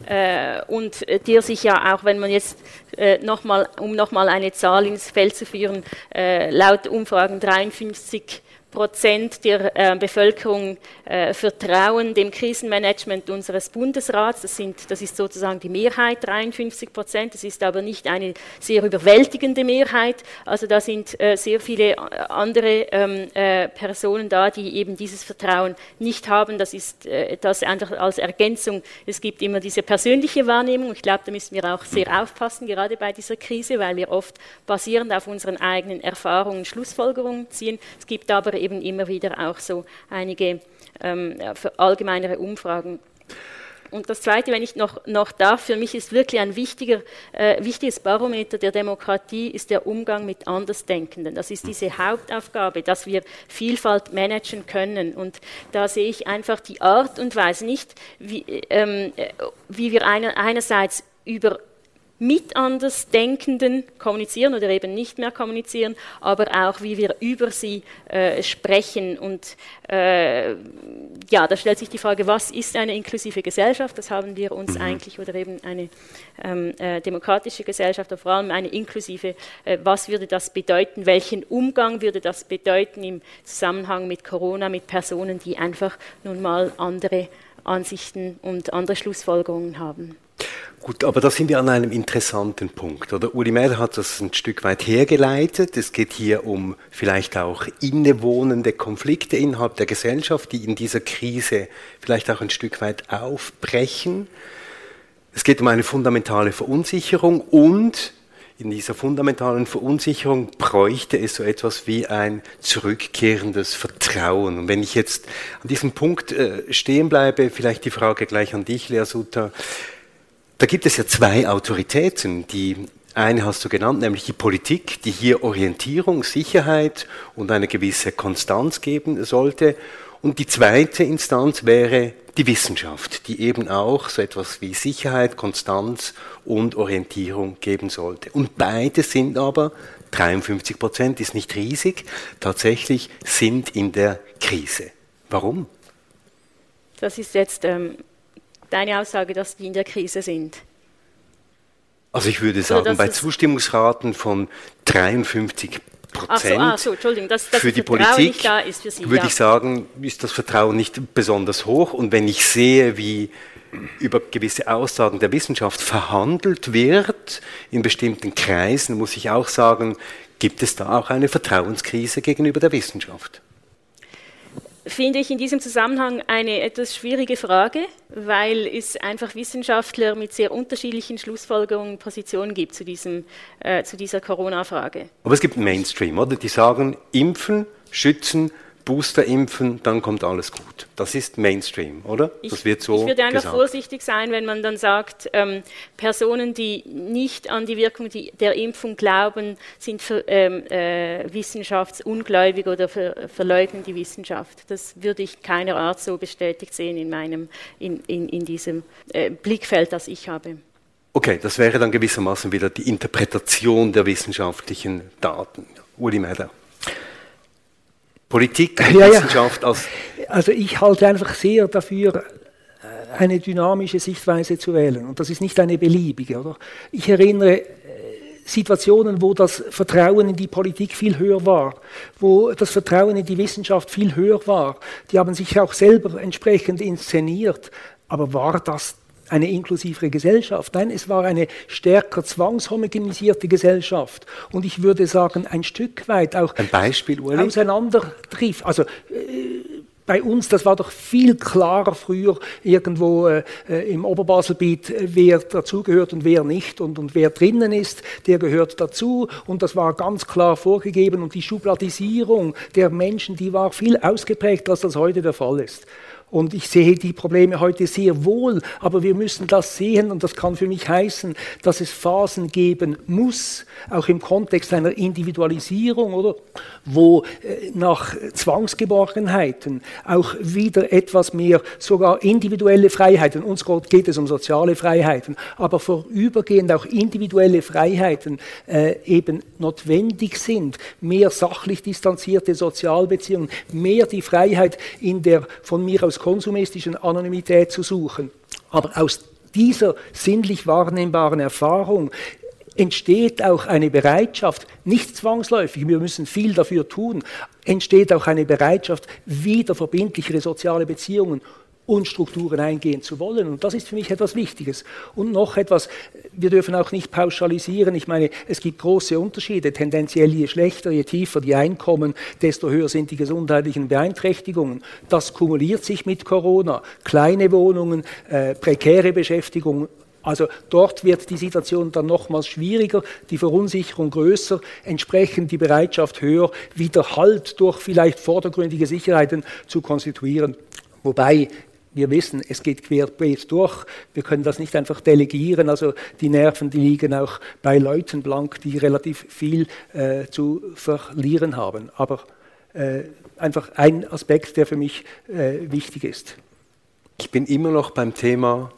Äh, und der sich ja auch, wenn man jetzt äh, nochmal, um nochmal eine Zahl ins Feld zu führen, äh, laut Umfragen 53 Prozent der äh, Bevölkerung äh, vertrauen dem Krisenmanagement unseres Bundesrats. Das, sind, das ist sozusagen die Mehrheit, 53 Prozent. Das ist aber nicht eine sehr überwältigende Mehrheit. Also da sind äh, sehr viele äh, andere ähm, äh, Personen da, die eben dieses Vertrauen nicht haben. Das ist äh, das einfach als Ergänzung. Es gibt immer diese persönliche Wahrnehmung. Ich glaube, da müssen wir auch sehr aufpassen, gerade bei dieser Krise, weil wir oft basierend auf unseren eigenen Erfahrungen Schlussfolgerungen ziehen. Es gibt aber eben immer wieder auch so einige ähm, allgemeinere Umfragen. Und das Zweite, wenn ich noch, noch darf, für mich ist wirklich ein wichtiger, äh, wichtiges Barometer der Demokratie, ist der Umgang mit Andersdenkenden. Das ist diese Hauptaufgabe, dass wir Vielfalt managen können. Und da sehe ich einfach die Art und Weise nicht, wie, ähm, äh, wie wir einer, einerseits über mit Andersdenkenden kommunizieren oder eben nicht mehr kommunizieren, aber auch wie wir über sie äh, sprechen. Und äh, ja, da stellt sich die Frage, was ist eine inklusive Gesellschaft? Das haben wir uns mhm. eigentlich, oder eben eine ähm, äh, demokratische Gesellschaft, aber vor allem eine inklusive, äh, was würde das bedeuten? Welchen Umgang würde das bedeuten im Zusammenhang mit Corona, mit Personen, die einfach nun mal andere Ansichten und andere Schlussfolgerungen haben? Gut, aber da sind wir an einem interessanten Punkt. Oder Uli Mer hat das ein Stück weit hergeleitet. Es geht hier um vielleicht auch innewohnende Konflikte innerhalb der Gesellschaft, die in dieser Krise vielleicht auch ein Stück weit aufbrechen. Es geht um eine fundamentale Verunsicherung und in dieser fundamentalen Verunsicherung bräuchte es so etwas wie ein zurückkehrendes Vertrauen. Und wenn ich jetzt an diesem Punkt äh, stehen bleibe, vielleicht die Frage gleich an dich, Lea Sutter. Da gibt es ja zwei Autoritäten. Die eine hast du genannt, nämlich die Politik, die hier Orientierung, Sicherheit und eine gewisse Konstanz geben sollte. Und die zweite Instanz wäre die Wissenschaft, die eben auch so etwas wie Sicherheit, Konstanz und Orientierung geben sollte. Und beide sind aber, 53 Prozent ist nicht riesig, tatsächlich sind in der Krise. Warum? Das ist jetzt ähm, deine Aussage, dass die in der Krise sind? Also ich würde sagen, bei Zustimmungsraten von 53 Prozent ach so, ach so, dass, dass für die Politik für Sie, würde ja. ich sagen, ist das Vertrauen nicht besonders hoch. Und wenn ich sehe, wie über gewisse Aussagen der Wissenschaft verhandelt wird in bestimmten Kreisen, muss ich auch sagen, gibt es da auch eine Vertrauenskrise gegenüber der Wissenschaft. Finde ich in diesem Zusammenhang eine etwas schwierige Frage, weil es einfach Wissenschaftler mit sehr unterschiedlichen Schlussfolgerungen Positionen gibt zu, diesem, äh, zu dieser Corona-Frage. Aber es gibt einen Mainstream, oder? Die sagen, impfen, schützen, Booster impfen, dann kommt alles gut. Das ist Mainstream, oder? Das wird so ich würde einfach gesagt. vorsichtig sein, wenn man dann sagt, ähm, Personen, die nicht an die Wirkung der Impfung glauben, sind für, ähm, äh, wissenschaftsungläubig oder ver, verleugnen die Wissenschaft. Das würde ich keiner Art so bestätigt sehen in, meinem, in, in, in diesem äh, Blickfeld, das ich habe. Okay, das wäre dann gewissermaßen wieder die Interpretation der wissenschaftlichen Daten. Uli Meder. Politik, ja, Wissenschaft ja. als. Also ich halte einfach sehr dafür, äh, eine dynamische Sichtweise zu wählen. Und das ist nicht eine beliebige. Oder? Ich erinnere äh, Situationen, wo das Vertrauen in die Politik viel höher war, wo das Vertrauen in die Wissenschaft viel höher war. Die haben sich auch selber entsprechend inszeniert. Aber war das eine inklusivere Gesellschaft. Nein, es war eine stärker zwangshomogenisierte Gesellschaft. Und ich würde sagen, ein Stück weit auch ein Beispiel, Uli? Also äh, bei uns, das war doch viel klarer früher irgendwo äh, äh im Oberbaselbiet, äh, wer dazugehört und wer nicht und, und wer drinnen ist, der gehört dazu und das war ganz klar vorgegeben und die Schubladisierung der Menschen, die war viel ausgeprägter, als das heute der Fall ist. Und ich sehe die Probleme heute sehr wohl, aber wir müssen das sehen und das kann für mich heißen, dass es Phasen geben muss, auch im Kontext einer Individualisierung, oder? Wo äh, nach Zwangsgeborgenheiten auch wieder etwas mehr, sogar individuelle Freiheiten, uns geht es um soziale Freiheiten, aber vorübergehend auch individuelle Freiheiten äh, eben notwendig sind, mehr sachlich distanzierte Sozialbeziehungen, mehr die Freiheit in der von mir aus aus konsumistischen Anonymität zu suchen. Aber aus dieser sinnlich wahrnehmbaren Erfahrung entsteht auch eine Bereitschaft, nicht zwangsläufig, wir müssen viel dafür tun, entsteht auch eine Bereitschaft, wieder verbindlichere soziale Beziehungen und Strukturen eingehen zu wollen. Und das ist für mich etwas Wichtiges. Und noch etwas, wir dürfen auch nicht pauschalisieren. Ich meine, es gibt große Unterschiede. Tendenziell je schlechter, je tiefer die Einkommen, desto höher sind die gesundheitlichen Beeinträchtigungen. Das kumuliert sich mit Corona. Kleine Wohnungen, äh, prekäre Beschäftigung, also dort wird die Situation dann nochmals schwieriger, die Verunsicherung größer, entsprechend die Bereitschaft höher, wieder Halt durch vielleicht vordergründige Sicherheiten zu konstituieren. Wobei wir wissen, es geht querbeet durch. Wir können das nicht einfach delegieren. Also die Nerven, die liegen auch bei Leuten blank, die relativ viel äh, zu verlieren haben. Aber äh, einfach ein Aspekt, der für mich äh, wichtig ist. Ich bin immer noch beim Thema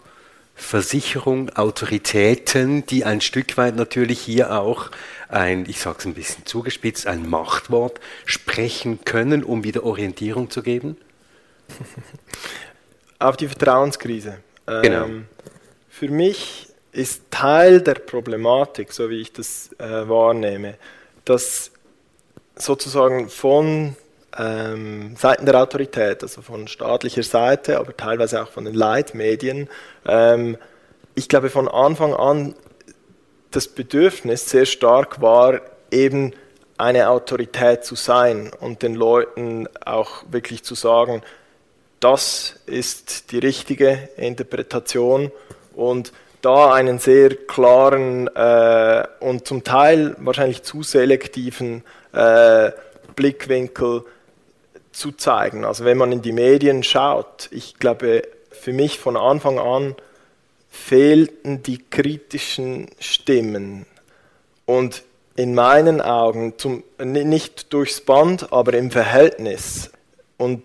Versicherung, Autoritäten, die ein Stück weit natürlich hier auch ein, ich sage es ein bisschen zugespitzt, ein Machtwort sprechen können, um wieder Orientierung zu geben? [LAUGHS] auf die Vertrauenskrise. Genau. Ähm, für mich ist Teil der Problematik, so wie ich das äh, wahrnehme, dass sozusagen von ähm, Seiten der Autorität, also von staatlicher Seite, aber teilweise auch von den Leitmedien, ähm, ich glaube von Anfang an das Bedürfnis sehr stark war, eben eine Autorität zu sein und den Leuten auch wirklich zu sagen, das ist die richtige Interpretation und da einen sehr klaren äh, und zum Teil wahrscheinlich zu selektiven äh, Blickwinkel zu zeigen. Also wenn man in die Medien schaut, ich glaube, für mich von Anfang an fehlten die kritischen Stimmen. Und in meinen Augen, zum, nicht durchs Band, aber im Verhältnis. Und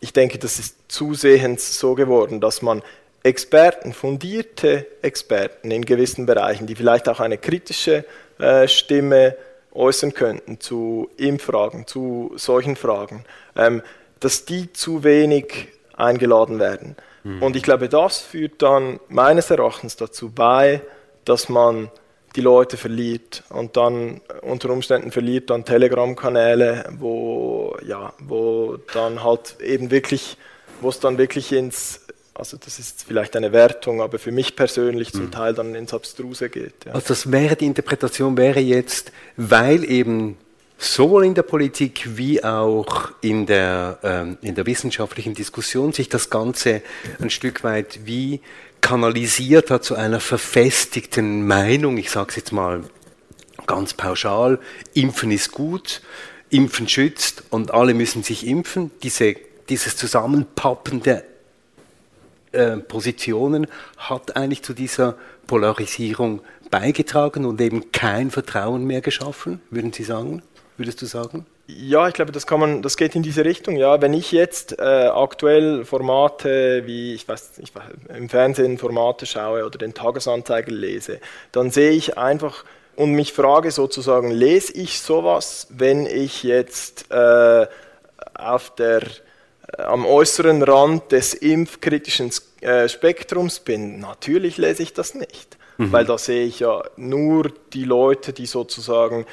ich denke, das ist zusehends so geworden, dass man Experten, fundierte Experten in gewissen Bereichen, die vielleicht auch eine kritische äh, Stimme äußern könnten zu Impffragen, zu solchen Fragen, ähm, dass die zu wenig eingeladen werden. Mhm. Und ich glaube, das führt dann meines Erachtens dazu bei, dass man die Leute verliert und dann unter Umständen verliert dann Telegram-Kanäle, wo ja, wo dann halt eben wirklich, wo es dann wirklich ins, also das ist vielleicht eine Wertung, aber für mich persönlich zum mhm. Teil dann ins Abstruse geht. Ja. Also das wäre die Interpretation wäre jetzt, weil eben sowohl in der Politik wie auch in der, ähm, in der wissenschaftlichen Diskussion sich das Ganze ein Stück weit wie kanalisiert hat zu einer verfestigten Meinung, ich sage es jetzt mal ganz pauschal, Impfen ist gut, Impfen schützt und alle müssen sich impfen. Diese, dieses Zusammenpappen der äh, Positionen hat eigentlich zu dieser Polarisierung beigetragen und eben kein Vertrauen mehr geschaffen, würden Sie sagen? Würdest du sagen? Ja, ich glaube, das kann man, das geht in diese Richtung. Ja, wenn ich jetzt äh, aktuell Formate wie ich weiß, ich weiß, im Fernsehen Formate schaue oder den Tagesanzeiger lese, dann sehe ich einfach und mich frage sozusagen, lese ich sowas, wenn ich jetzt äh, auf der äh, am äußeren Rand des impfkritischen äh, Spektrums bin? Natürlich lese ich das nicht, mhm. weil da sehe ich ja nur die Leute, die sozusagen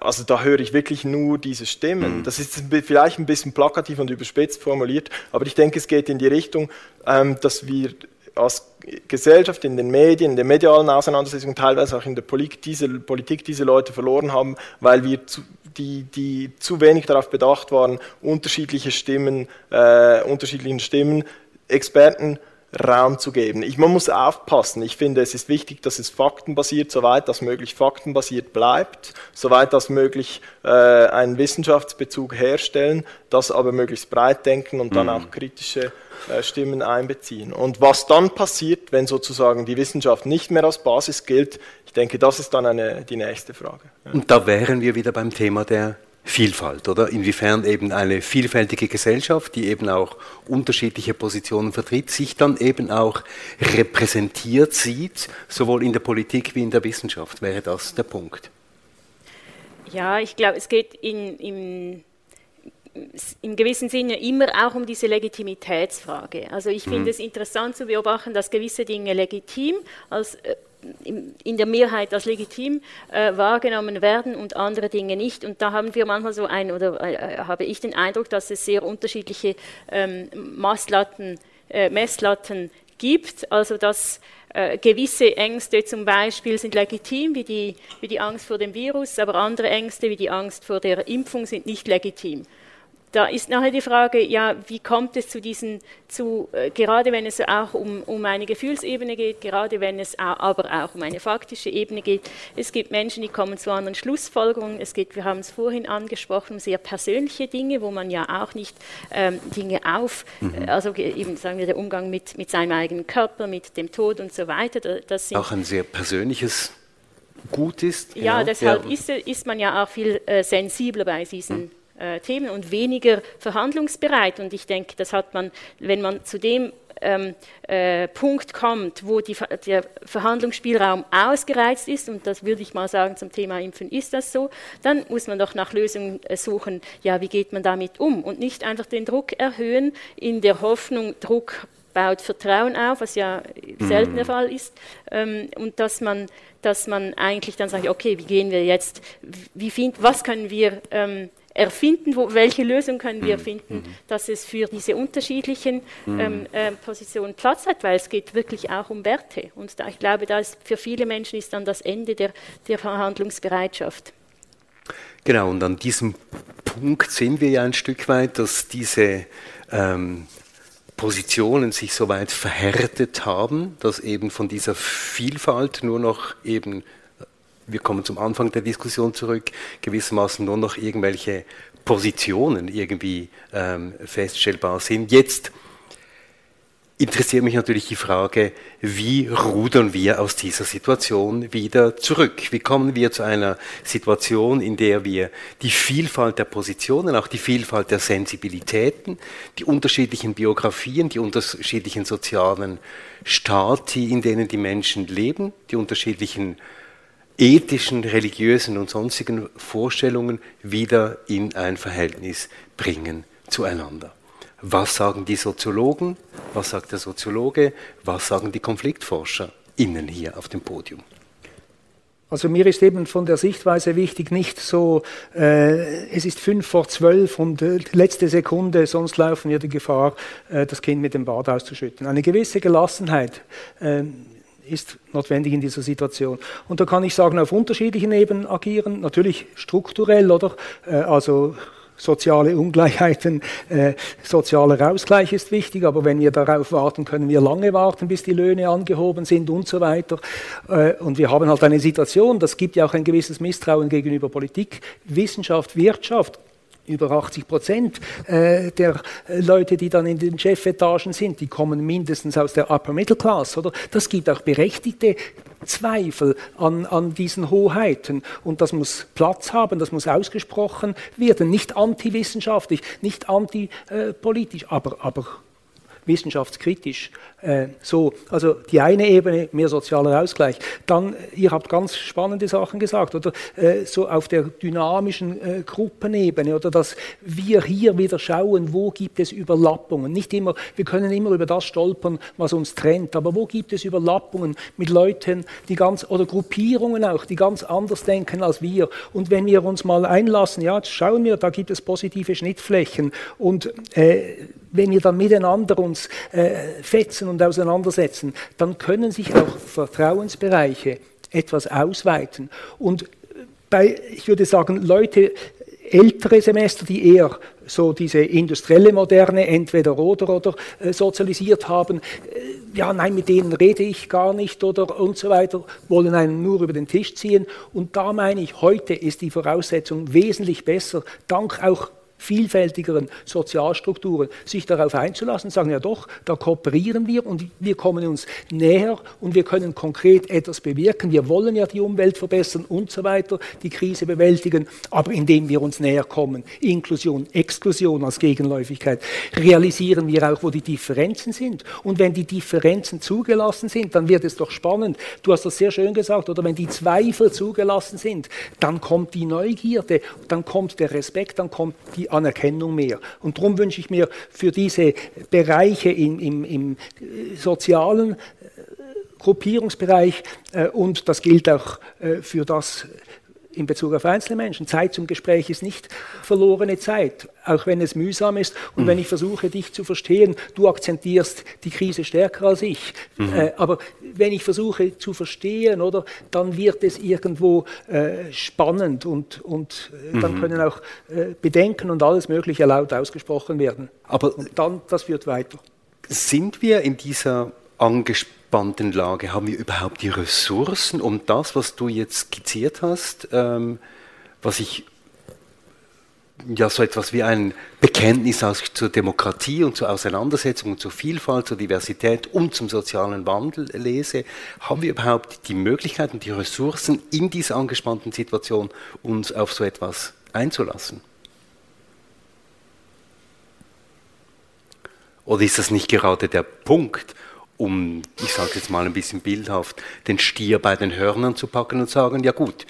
also da höre ich wirklich nur diese Stimmen. Mhm. Das ist vielleicht ein bisschen plakativ und überspitzt formuliert, aber ich denke, es geht in die Richtung, ähm, dass wir als Gesellschaft in den Medien, in der medialen Auseinandersetzung, teilweise auch in der Politik diese, Politik diese Leute verloren haben, weil wir zu, die, die zu wenig darauf bedacht waren, unterschiedliche Stimmen, äh, unterschiedlichen Stimmen, Experten Raum zu geben. Ich, man muss aufpassen. Ich finde, es ist wichtig, dass es faktenbasiert, soweit das möglich faktenbasiert bleibt, soweit das möglich äh, einen Wissenschaftsbezug herstellen, das aber möglichst breit denken und dann mhm. auch kritische äh, Stimmen einbeziehen. Und was dann passiert, wenn sozusagen die Wissenschaft nicht mehr als Basis gilt, ich denke, das ist dann eine, die nächste Frage. Ja. Und da wären wir wieder beim Thema der Vielfalt, oder? Inwiefern eben eine vielfältige Gesellschaft, die eben auch unterschiedliche Positionen vertritt, sich dann eben auch repräsentiert sieht, sowohl in der Politik wie in der Wissenschaft. Wäre das der Punkt? Ja, ich glaube, es geht in, im, im gewissen Sinne immer auch um diese Legitimitätsfrage. Also ich finde mhm. es interessant zu beobachten, dass gewisse Dinge legitim als äh, in der Mehrheit als legitim äh, wahrgenommen werden und andere Dinge nicht. Und da haben wir manchmal so ein, oder äh, habe ich den Eindruck, dass es sehr unterschiedliche ähm, Masslatten, äh, Messlatten gibt. Also dass äh, gewisse Ängste zum Beispiel sind legitim, wie die, wie die Angst vor dem Virus, aber andere Ängste, wie die Angst vor der Impfung, sind nicht legitim. Da ist nachher die Frage, ja, wie kommt es zu diesen, zu, äh, gerade wenn es auch um, um eine Gefühlsebene geht, gerade wenn es auch, aber auch um eine faktische Ebene geht. Es gibt Menschen, die kommen zu anderen Schlussfolgerungen. Es geht, wir haben es vorhin angesprochen, um sehr persönliche Dinge, wo man ja auch nicht ähm, Dinge auf, mhm. also eben sagen wir der Umgang mit, mit seinem eigenen Körper, mit dem Tod und so weiter. Das auch ein sehr persönliches Gut ist. Ja, ja deshalb ja. Ist, ist man ja auch viel äh, sensibler bei diesen. Mhm äh, Themen und weniger verhandlungsbereit. Und ich denke, das hat man, wenn man zu dem ähm, äh, Punkt kommt, wo die, der Verhandlungsspielraum ausgereizt ist, und das würde ich mal sagen zum Thema Impfen ist das so, dann muss man doch nach Lösungen äh, suchen, ja, wie geht man damit um und nicht einfach den Druck erhöhen in der Hoffnung, Druck baut Vertrauen auf, was ja selten der mhm. Fall ist, ähm, und dass man, dass man eigentlich dann sagt, okay, wie gehen wir jetzt, wie find, was können wir ähm, erfinden, wo, welche Lösung können wir mhm. finden, mhm. dass es für diese unterschiedlichen mhm. ähm, äh, Positionen Platz hat, weil es geht wirklich auch um Werte. Und da, ich glaube, da ist, für viele Menschen ist dann das Ende der, der Verhandlungsbereitschaft. Genau, und an diesem Punkt sehen wir ja ein Stück weit, dass diese ähm, Positionen sich so weit verhärtet haben, dass eben von dieser Vielfalt nur noch eben wir kommen zum Anfang der Diskussion zurück, gewissermaßen nur noch irgendwelche Positionen irgendwie ähm, feststellbar sind. Jetzt interessiert mich natürlich die Frage, wie rudern wir aus dieser Situation wieder zurück? Wie kommen wir zu einer Situation, in der wir die Vielfalt der Positionen, auch die Vielfalt der Sensibilitäten, die unterschiedlichen Biografien, die unterschiedlichen sozialen Stati, in denen die Menschen leben, die unterschiedlichen ethischen, religiösen und sonstigen Vorstellungen wieder in ein Verhältnis bringen zueinander. Was sagen die Soziologen? Was sagt der Soziologe? Was sagen die Konfliktforscher innen hier auf dem Podium? Also mir ist eben von der Sichtweise wichtig, nicht so, äh, es ist fünf vor zwölf und äh, letzte Sekunde, sonst laufen wir die Gefahr, äh, das Kind mit dem Bad auszuschütten. Eine gewisse Gelassenheit. Äh, ist notwendig in dieser Situation. Und da kann ich sagen, auf unterschiedlichen Ebenen agieren, natürlich strukturell, oder? Äh, also soziale Ungleichheiten, äh, sozialer Ausgleich ist wichtig, aber wenn wir darauf warten, können wir lange warten, bis die Löhne angehoben sind und so weiter. Äh, und wir haben halt eine Situation, das gibt ja auch ein gewisses Misstrauen gegenüber Politik, Wissenschaft, Wirtschaft über 80 Prozent äh, der Leute, die dann in den Chefetagen sind, die kommen mindestens aus der Upper Middle Class. Oder? Das gibt auch berechtigte Zweifel an, an diesen Hoheiten. Und das muss Platz haben, das muss ausgesprochen werden. Nicht antiwissenschaftlich, nicht antipolitisch, aber, aber wissenschaftskritisch. Äh, so, also die eine Ebene, mehr sozialer Ausgleich. Dann, ihr habt ganz spannende Sachen gesagt, oder äh, so auf der dynamischen äh, Gruppenebene, oder dass wir hier wieder schauen, wo gibt es Überlappungen. Nicht immer, wir können immer über das stolpern, was uns trennt, aber wo gibt es Überlappungen mit Leuten, die ganz, oder Gruppierungen auch, die ganz anders denken als wir. Und wenn wir uns mal einlassen, ja, schauen wir, da gibt es positive Schnittflächen und äh, wenn wir dann miteinander uns äh, fetzen und auseinandersetzen, dann können sich auch Vertrauensbereiche etwas ausweiten. Und bei, ich würde sagen, Leute, ältere Semester, die eher so diese industrielle Moderne entweder oder oder äh, sozialisiert haben, äh, ja, nein, mit denen rede ich gar nicht oder und so weiter, wollen einen nur über den Tisch ziehen. Und da meine ich, heute ist die Voraussetzung wesentlich besser, dank auch vielfältigeren Sozialstrukturen, sich darauf einzulassen, sagen, ja doch, da kooperieren wir und wir kommen uns näher und wir können konkret etwas bewirken. Wir wollen ja die Umwelt verbessern und so weiter, die Krise bewältigen, aber indem wir uns näher kommen, Inklusion, Exklusion als Gegenläufigkeit, realisieren wir auch, wo die Differenzen sind. Und wenn die Differenzen zugelassen sind, dann wird es doch spannend. Du hast das sehr schön gesagt, oder wenn die Zweifel zugelassen sind, dann kommt die Neugierde, dann kommt der Respekt, dann kommt die Anerkennung mehr. Und darum wünsche ich mir für diese Bereiche im, im, im äh, sozialen äh, Gruppierungsbereich äh, und das gilt auch für das in Bezug auf einzelne Menschen. Zeit zum Gespräch ist nicht verlorene Zeit, auch wenn es mühsam ist. Und mhm. wenn ich versuche, dich zu verstehen, du akzentierst die Krise stärker als ich. Mhm. Äh, aber wenn ich versuche zu verstehen, oder, dann wird es irgendwo äh, spannend und, und äh, mhm. dann können auch äh, Bedenken und alles Mögliche laut ausgesprochen werden. Aber und dann, das führt weiter. Sind wir in dieser angespannten Lage? Haben wir überhaupt die Ressourcen, um das, was du jetzt skizziert hast, ähm, was ich ja so etwas wie ein Bekenntnis aus, zur Demokratie und zur Auseinandersetzung und zur Vielfalt, zur Diversität und zum sozialen Wandel lese, haben wir überhaupt die Möglichkeit und die Ressourcen in dieser angespannten Situation, uns auf so etwas einzulassen? Oder ist das nicht gerade der Punkt, um, ich sage jetzt mal ein bisschen bildhaft, den Stier bei den Hörnern zu packen und sagen, ja gut,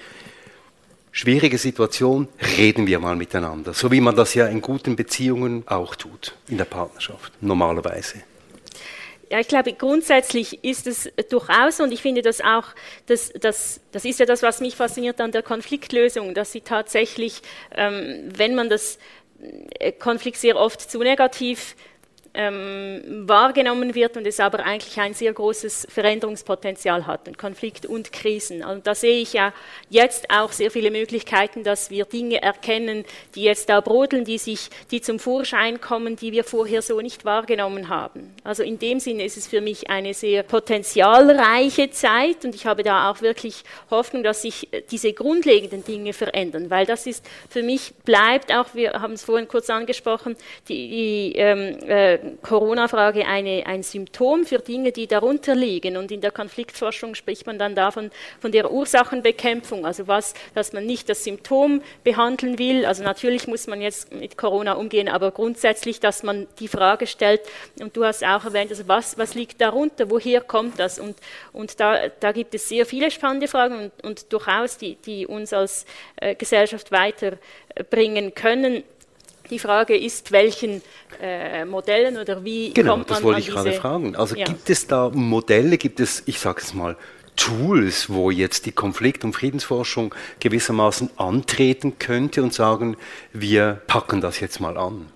schwierige Situation, reden wir mal miteinander. So wie man das ja in guten Beziehungen auch tut, in der Partnerschaft, normalerweise. Ja, ich glaube, grundsätzlich ist es durchaus, und ich finde das auch, das, das, das ist ja das, was mich fasziniert an der Konfliktlösung, dass sie tatsächlich, ähm, wenn man das äh, Konflikt sehr oft zu negativ ähm, wahrgenommen wird und es aber eigentlich ein sehr großes Veränderungspotenzial hat, Konflikt und Krisen. Und da sehe ich ja jetzt auch sehr viele Möglichkeiten, dass wir Dinge erkennen, die jetzt da brodeln, die sich, die zum Vorschein kommen, die wir vorher so nicht wahrgenommen haben. Also in dem Sinne ist es für mich eine sehr potenzialreiche Zeit und ich habe da auch wirklich Hoffnung, dass sich diese grundlegenden Dinge verändern, weil das ist für mich bleibt auch, wir haben es vorhin kurz angesprochen, die, die ähm, äh, Corona-Frage ein Symptom für Dinge, die darunter liegen. Und in der Konfliktforschung spricht man dann davon von der Ursachenbekämpfung, also was, dass man nicht das Symptom behandeln will. Also natürlich muss man jetzt mit Corona umgehen, aber grundsätzlich, dass man die Frage stellt, und du hast auch erwähnt, also was, was liegt darunter, woher kommt das? Und, und da, da gibt es sehr viele spannende Fragen und, und durchaus, die, die uns als äh, Gesellschaft weiterbringen können. Die Frage ist, welchen äh, Modellen oder wie genau, kommt man das wollte ich gerade fragen. Also ja. gibt es da Modelle, gibt es, ich sage es mal, Tools, wo jetzt die Konflikt- und Friedensforschung gewissermaßen antreten könnte und sagen, wir packen das jetzt mal an?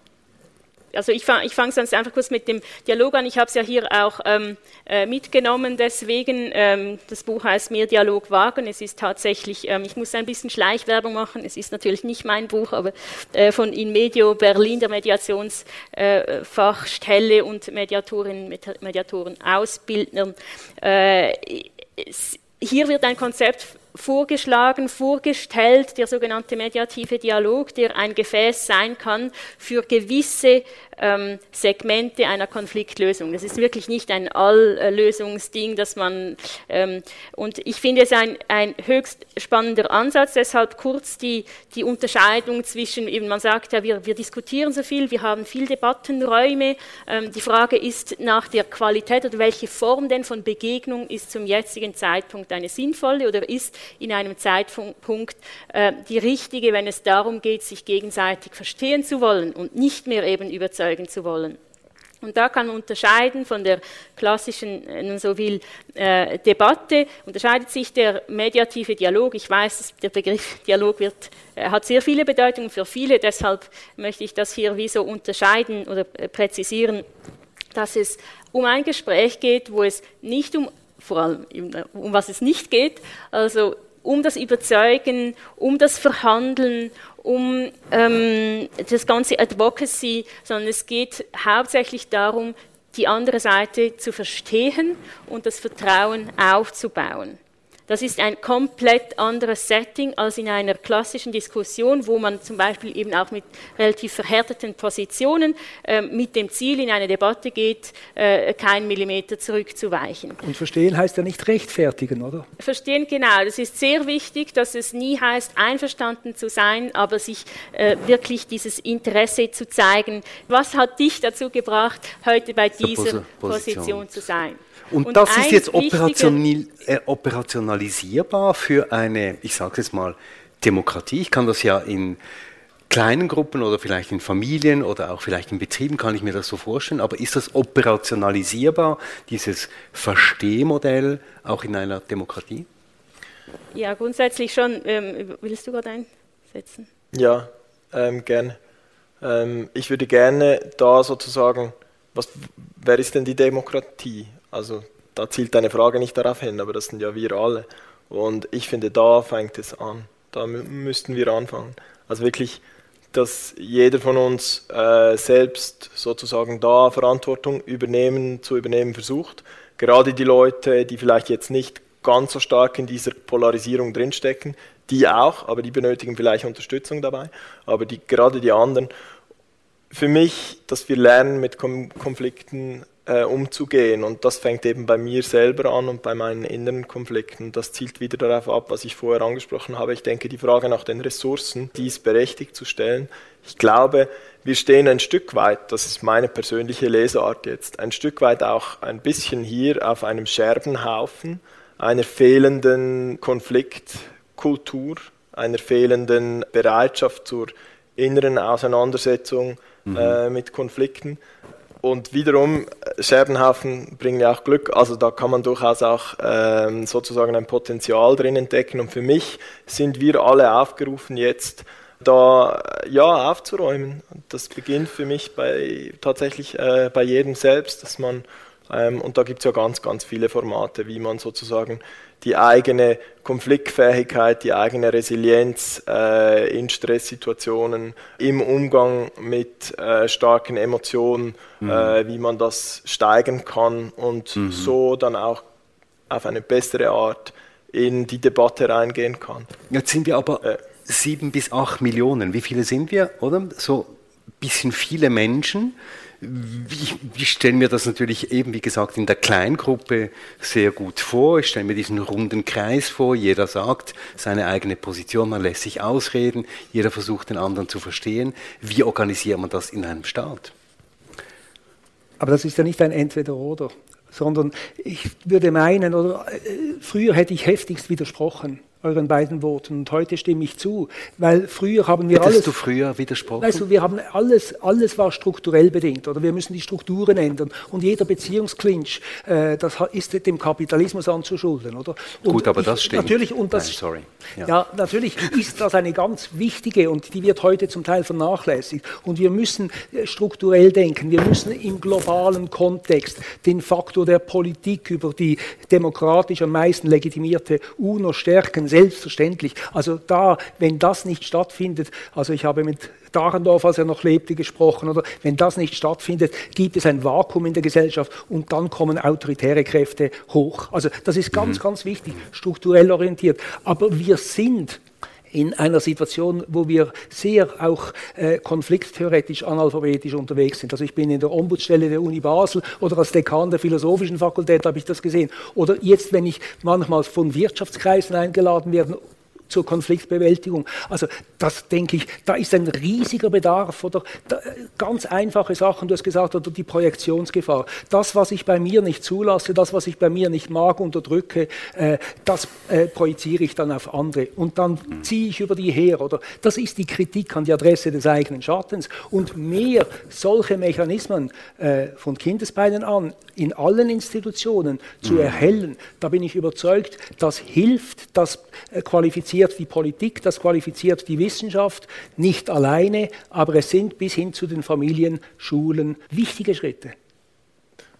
Also ich fange ich fang sonst einfach kurz mit dem Dialog an. Ich habe es ja hier auch ähm, äh, mitgenommen, deswegen, ähm, das Buch heißt Mehr Dialog wagen. Es ist tatsächlich, ähm, ich muss ein bisschen Schleichwerbung machen, es ist natürlich nicht mein Buch, aber äh, von Inmedio Berlin, der Mediationsfachstelle äh, und Mediatorinnen, Mediatoren, Ausbildnern. Äh, hier wird ein Konzept vorgeschlagen, vorgestellt, der sogenannte mediative Dialog, der ein Gefäß sein kann für gewisse ähm, Segmente einer Konfliktlösung. Das ist wirklich nicht ein Alllösungsding, dass man, ähm, und ich finde es ein, ein höchst spannender Ansatz, deshalb kurz die, die Unterscheidung zwischen, eben man sagt ja, wir, wir diskutieren so viel, wir haben viel Debattenräume, ähm, die Frage ist nach der Qualität oder welche Form denn von Begegnung ist zum jetzigen Zeitpunkt eine sinnvolle oder ist in einem Zeitpunkt äh, die richtige, wenn es darum geht, sich gegenseitig verstehen zu wollen und nicht mehr eben überzeugen zu wollen. Und da kann man unterscheiden von der klassischen, wenn so will, äh, Debatte, unterscheidet sich der mediative Dialog. Ich weiß, der Begriff [LAUGHS] Dialog wird, äh, hat sehr viele Bedeutungen für viele, deshalb möchte ich das hier wie so unterscheiden oder äh, präzisieren, dass es um ein Gespräch geht, wo es nicht um vor allem um was es nicht geht, also um das Überzeugen, um das Verhandeln, um ähm, das ganze Advocacy, sondern es geht hauptsächlich darum, die andere Seite zu verstehen und das Vertrauen aufzubauen. Das ist ein komplett anderes Setting als in einer klassischen Diskussion, wo man zum Beispiel eben auch mit relativ verhärteten Positionen äh, mit dem Ziel in eine Debatte geht, äh, keinen Millimeter zurückzuweichen. Und verstehen heißt ja nicht rechtfertigen, oder? Verstehen, genau. Das ist sehr wichtig, dass es nie heißt, einverstanden zu sein, aber sich äh, wirklich dieses Interesse zu zeigen. Was hat dich dazu gebracht, heute bei dieser Position, Position zu sein? Und, und das ist jetzt äh, operationalisierbar für eine, ich sage es mal, Demokratie. Ich kann das ja in kleinen Gruppen oder vielleicht in Familien oder auch vielleicht in Betrieben kann ich mir das so vorstellen, aber ist das operationalisierbar, dieses Verstehmodell auch in einer Demokratie? Ja, grundsätzlich schon. Ähm, willst du gerade einsetzen? Ja, ähm, gerne. Ähm, ich würde gerne da sozusagen, was, wer ist denn die Demokratie? Also da zielt deine Frage nicht darauf hin, aber das sind ja wir alle. Und ich finde, da fängt es an. Da müssten wir anfangen. Also wirklich, dass jeder von uns äh, selbst sozusagen da Verantwortung übernehmen, zu übernehmen versucht. Gerade die Leute, die vielleicht jetzt nicht ganz so stark in dieser Polarisierung drinstecken, die auch, aber die benötigen vielleicht Unterstützung dabei. Aber die, gerade die anderen. Für mich, dass wir lernen, mit Konflikten äh, umzugehen. Und das fängt eben bei mir selber an und bei meinen inneren Konflikten. Das zielt wieder darauf ab, was ich vorher angesprochen habe. Ich denke, die Frage nach den Ressourcen, die ist berechtigt zu stellen. Ich glaube, wir stehen ein Stück weit, das ist meine persönliche Lesart jetzt, ein Stück weit auch ein bisschen hier auf einem Scherbenhaufen einer fehlenden Konfliktkultur, einer fehlenden Bereitschaft zur inneren Auseinandersetzung mhm. äh, mit Konflikten. Und wiederum, Scherbenhaufen bringen ja auch Glück, also da kann man durchaus auch ähm, sozusagen ein Potenzial drin entdecken. Und für mich sind wir alle aufgerufen, jetzt da ja aufzuräumen. Das beginnt für mich bei tatsächlich äh, bei jedem selbst, dass man ähm, und da gibt es ja ganz, ganz viele Formate, wie man sozusagen die eigene Konfliktfähigkeit, die eigene Resilienz äh, in Stresssituationen, im Umgang mit äh, starken Emotionen, mhm. äh, wie man das steigern kann und mhm. so dann auch auf eine bessere Art in die Debatte reingehen kann. Jetzt sind wir aber äh. sieben bis acht Millionen. Wie viele sind wir, oder? So ein bisschen viele Menschen ich, ich stelle mir das natürlich eben, wie gesagt, in der Kleingruppe sehr gut vor. Ich stelle mir diesen runden Kreis vor. Jeder sagt seine eigene Position, man lässt sich ausreden, jeder versucht den anderen zu verstehen. Wie organisiert man das in einem Staat? Aber das ist ja nicht ein Entweder-Oder, sondern ich würde meinen, oder äh, früher hätte ich heftigst widersprochen euren beiden Worten und heute stimme ich zu, weil früher haben wir Hättest alles. du früher widersprochen? Weißt du, wir haben alles, alles war strukturell bedingt oder wir müssen die Strukturen ändern und jeder Beziehungsklinch, äh, das ist dem Kapitalismus anzuschulden, oder? Und Gut, aber ich, das stimmt. Natürlich und das, Nein, sorry. Ja. Ja. natürlich ist das eine ganz wichtige und die wird heute zum Teil vernachlässigt und wir müssen äh, strukturell denken, wir müssen im globalen Kontext den Faktor der Politik über die demokratisch am meisten legitimierte UNO stärken, selbstverständlich. Also da, wenn das nicht stattfindet, also ich habe mit Dahrendorf, als er noch lebte, gesprochen, oder wenn das nicht stattfindet, gibt es ein Vakuum in der Gesellschaft und dann kommen autoritäre Kräfte hoch. Also das ist ganz, ganz wichtig, strukturell orientiert. Aber wir sind in einer Situation, wo wir sehr auch äh, konflikttheoretisch analphabetisch unterwegs sind. Also ich bin in der Ombudsstelle der Uni Basel oder als Dekan der Philosophischen Fakultät habe ich das gesehen. Oder jetzt, wenn ich manchmal von Wirtschaftskreisen eingeladen werde, zur Konfliktbewältigung. Also das denke ich, da ist ein riesiger Bedarf oder da, ganz einfache Sachen, du hast gesagt, oder die Projektionsgefahr. Das, was ich bei mir nicht zulasse, das, was ich bei mir nicht mag, unterdrücke, äh, das äh, projiziere ich dann auf andere und dann ziehe ich über die her. Oder das ist die Kritik an die Adresse des eigenen Schattens und mehr solche Mechanismen äh, von Kindesbeinen an in allen Institutionen zu erhellen, da bin ich überzeugt, das hilft, das äh, qualifiziert die Politik, das qualifiziert die Wissenschaft, nicht alleine, aber es sind bis hin zu den Familien, Schulen wichtige Schritte.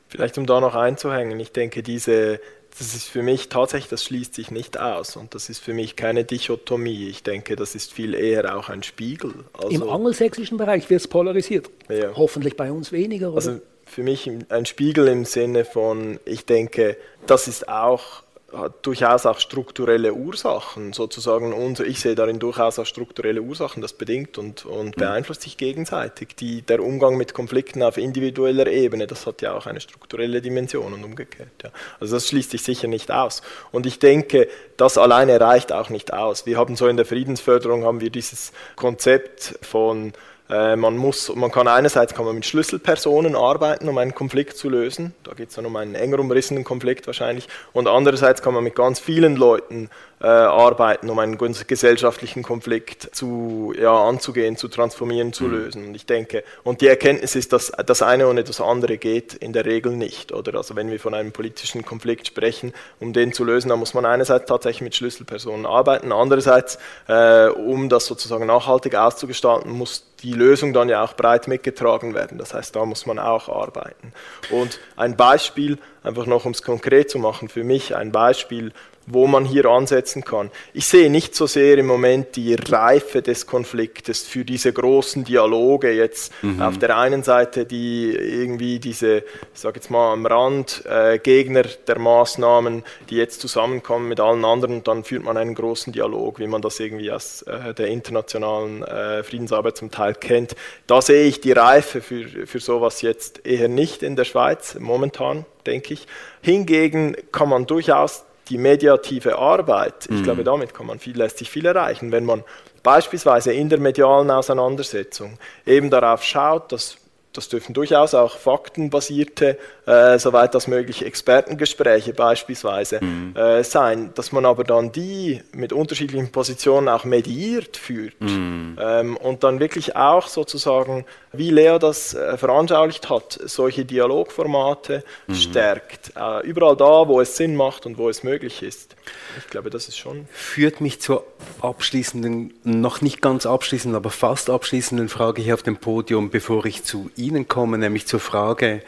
Vielleicht um da noch einzuhängen, ich denke, diese, das ist für mich tatsächlich, das schließt sich nicht aus und das ist für mich keine Dichotomie. Ich denke, das ist viel eher auch ein Spiegel. Also, Im angelsächsischen Bereich wird es polarisiert. Ja. Hoffentlich bei uns weniger. Oder? Also für mich ein Spiegel im Sinne von, ich denke, das ist auch hat durchaus auch strukturelle Ursachen, sozusagen. Und ich sehe darin durchaus auch strukturelle Ursachen, das bedingt und, und beeinflusst sich gegenseitig. Die, der Umgang mit Konflikten auf individueller Ebene, das hat ja auch eine strukturelle Dimension und umgekehrt. Ja. Also das schließt sich sicher nicht aus. Und ich denke, das alleine reicht auch nicht aus. Wir haben so in der Friedensförderung haben wir dieses Konzept von man, muss, man kann einerseits kann man mit Schlüsselpersonen arbeiten, um einen Konflikt zu lösen. Da geht es dann um einen enger umrissenen Konflikt wahrscheinlich. Und andererseits kann man mit ganz vielen Leuten äh, arbeiten, um einen gesellschaftlichen Konflikt zu, ja, anzugehen, zu transformieren, zu lösen. Und ich denke, und die Erkenntnis ist, dass das eine ohne das andere geht in der Regel nicht. Oder? Also wenn wir von einem politischen Konflikt sprechen, um den zu lösen, dann muss man einerseits tatsächlich mit Schlüsselpersonen arbeiten, andererseits, äh, um das sozusagen nachhaltig auszugestalten, muss die Lösung dann ja auch breit mitgetragen werden. Das heißt, da muss man auch arbeiten. Und ein Beispiel, einfach noch um es konkret zu machen, für mich ein Beispiel, wo man hier ansetzen kann. Ich sehe nicht so sehr im Moment die Reife des Konfliktes für diese großen Dialoge jetzt mhm. auf der einen Seite die irgendwie diese, ich sage jetzt mal am Rand äh, Gegner der Maßnahmen, die jetzt zusammenkommen mit allen anderen und dann führt man einen großen Dialog, wie man das irgendwie aus äh, der internationalen äh, Friedensarbeit zum Teil kennt. Da sehe ich die Reife für, für sowas jetzt eher nicht in der Schweiz momentan, denke ich. Hingegen kann man durchaus die mediative Arbeit, ich mhm. glaube, damit kann man viel, lässt sich viel erreichen, wenn man beispielsweise in der medialen Auseinandersetzung eben darauf schaut, dass das dürfen durchaus auch faktenbasierte, äh, soweit das möglich, Expertengespräche beispielsweise mhm. äh, sein, dass man aber dann die mit unterschiedlichen Positionen auch mediiert führt mhm. ähm, und dann wirklich auch sozusagen, wie Lea das äh, veranschaulicht hat, solche Dialogformate mhm. stärkt. Äh, überall da, wo es Sinn macht und wo es möglich ist. Ich glaube, das ist schon. Führt mich zur abschließenden, noch nicht ganz abschließenden, aber fast abschließenden Frage hier auf dem Podium, bevor ich zu Ihnen komme, nämlich zur Frage,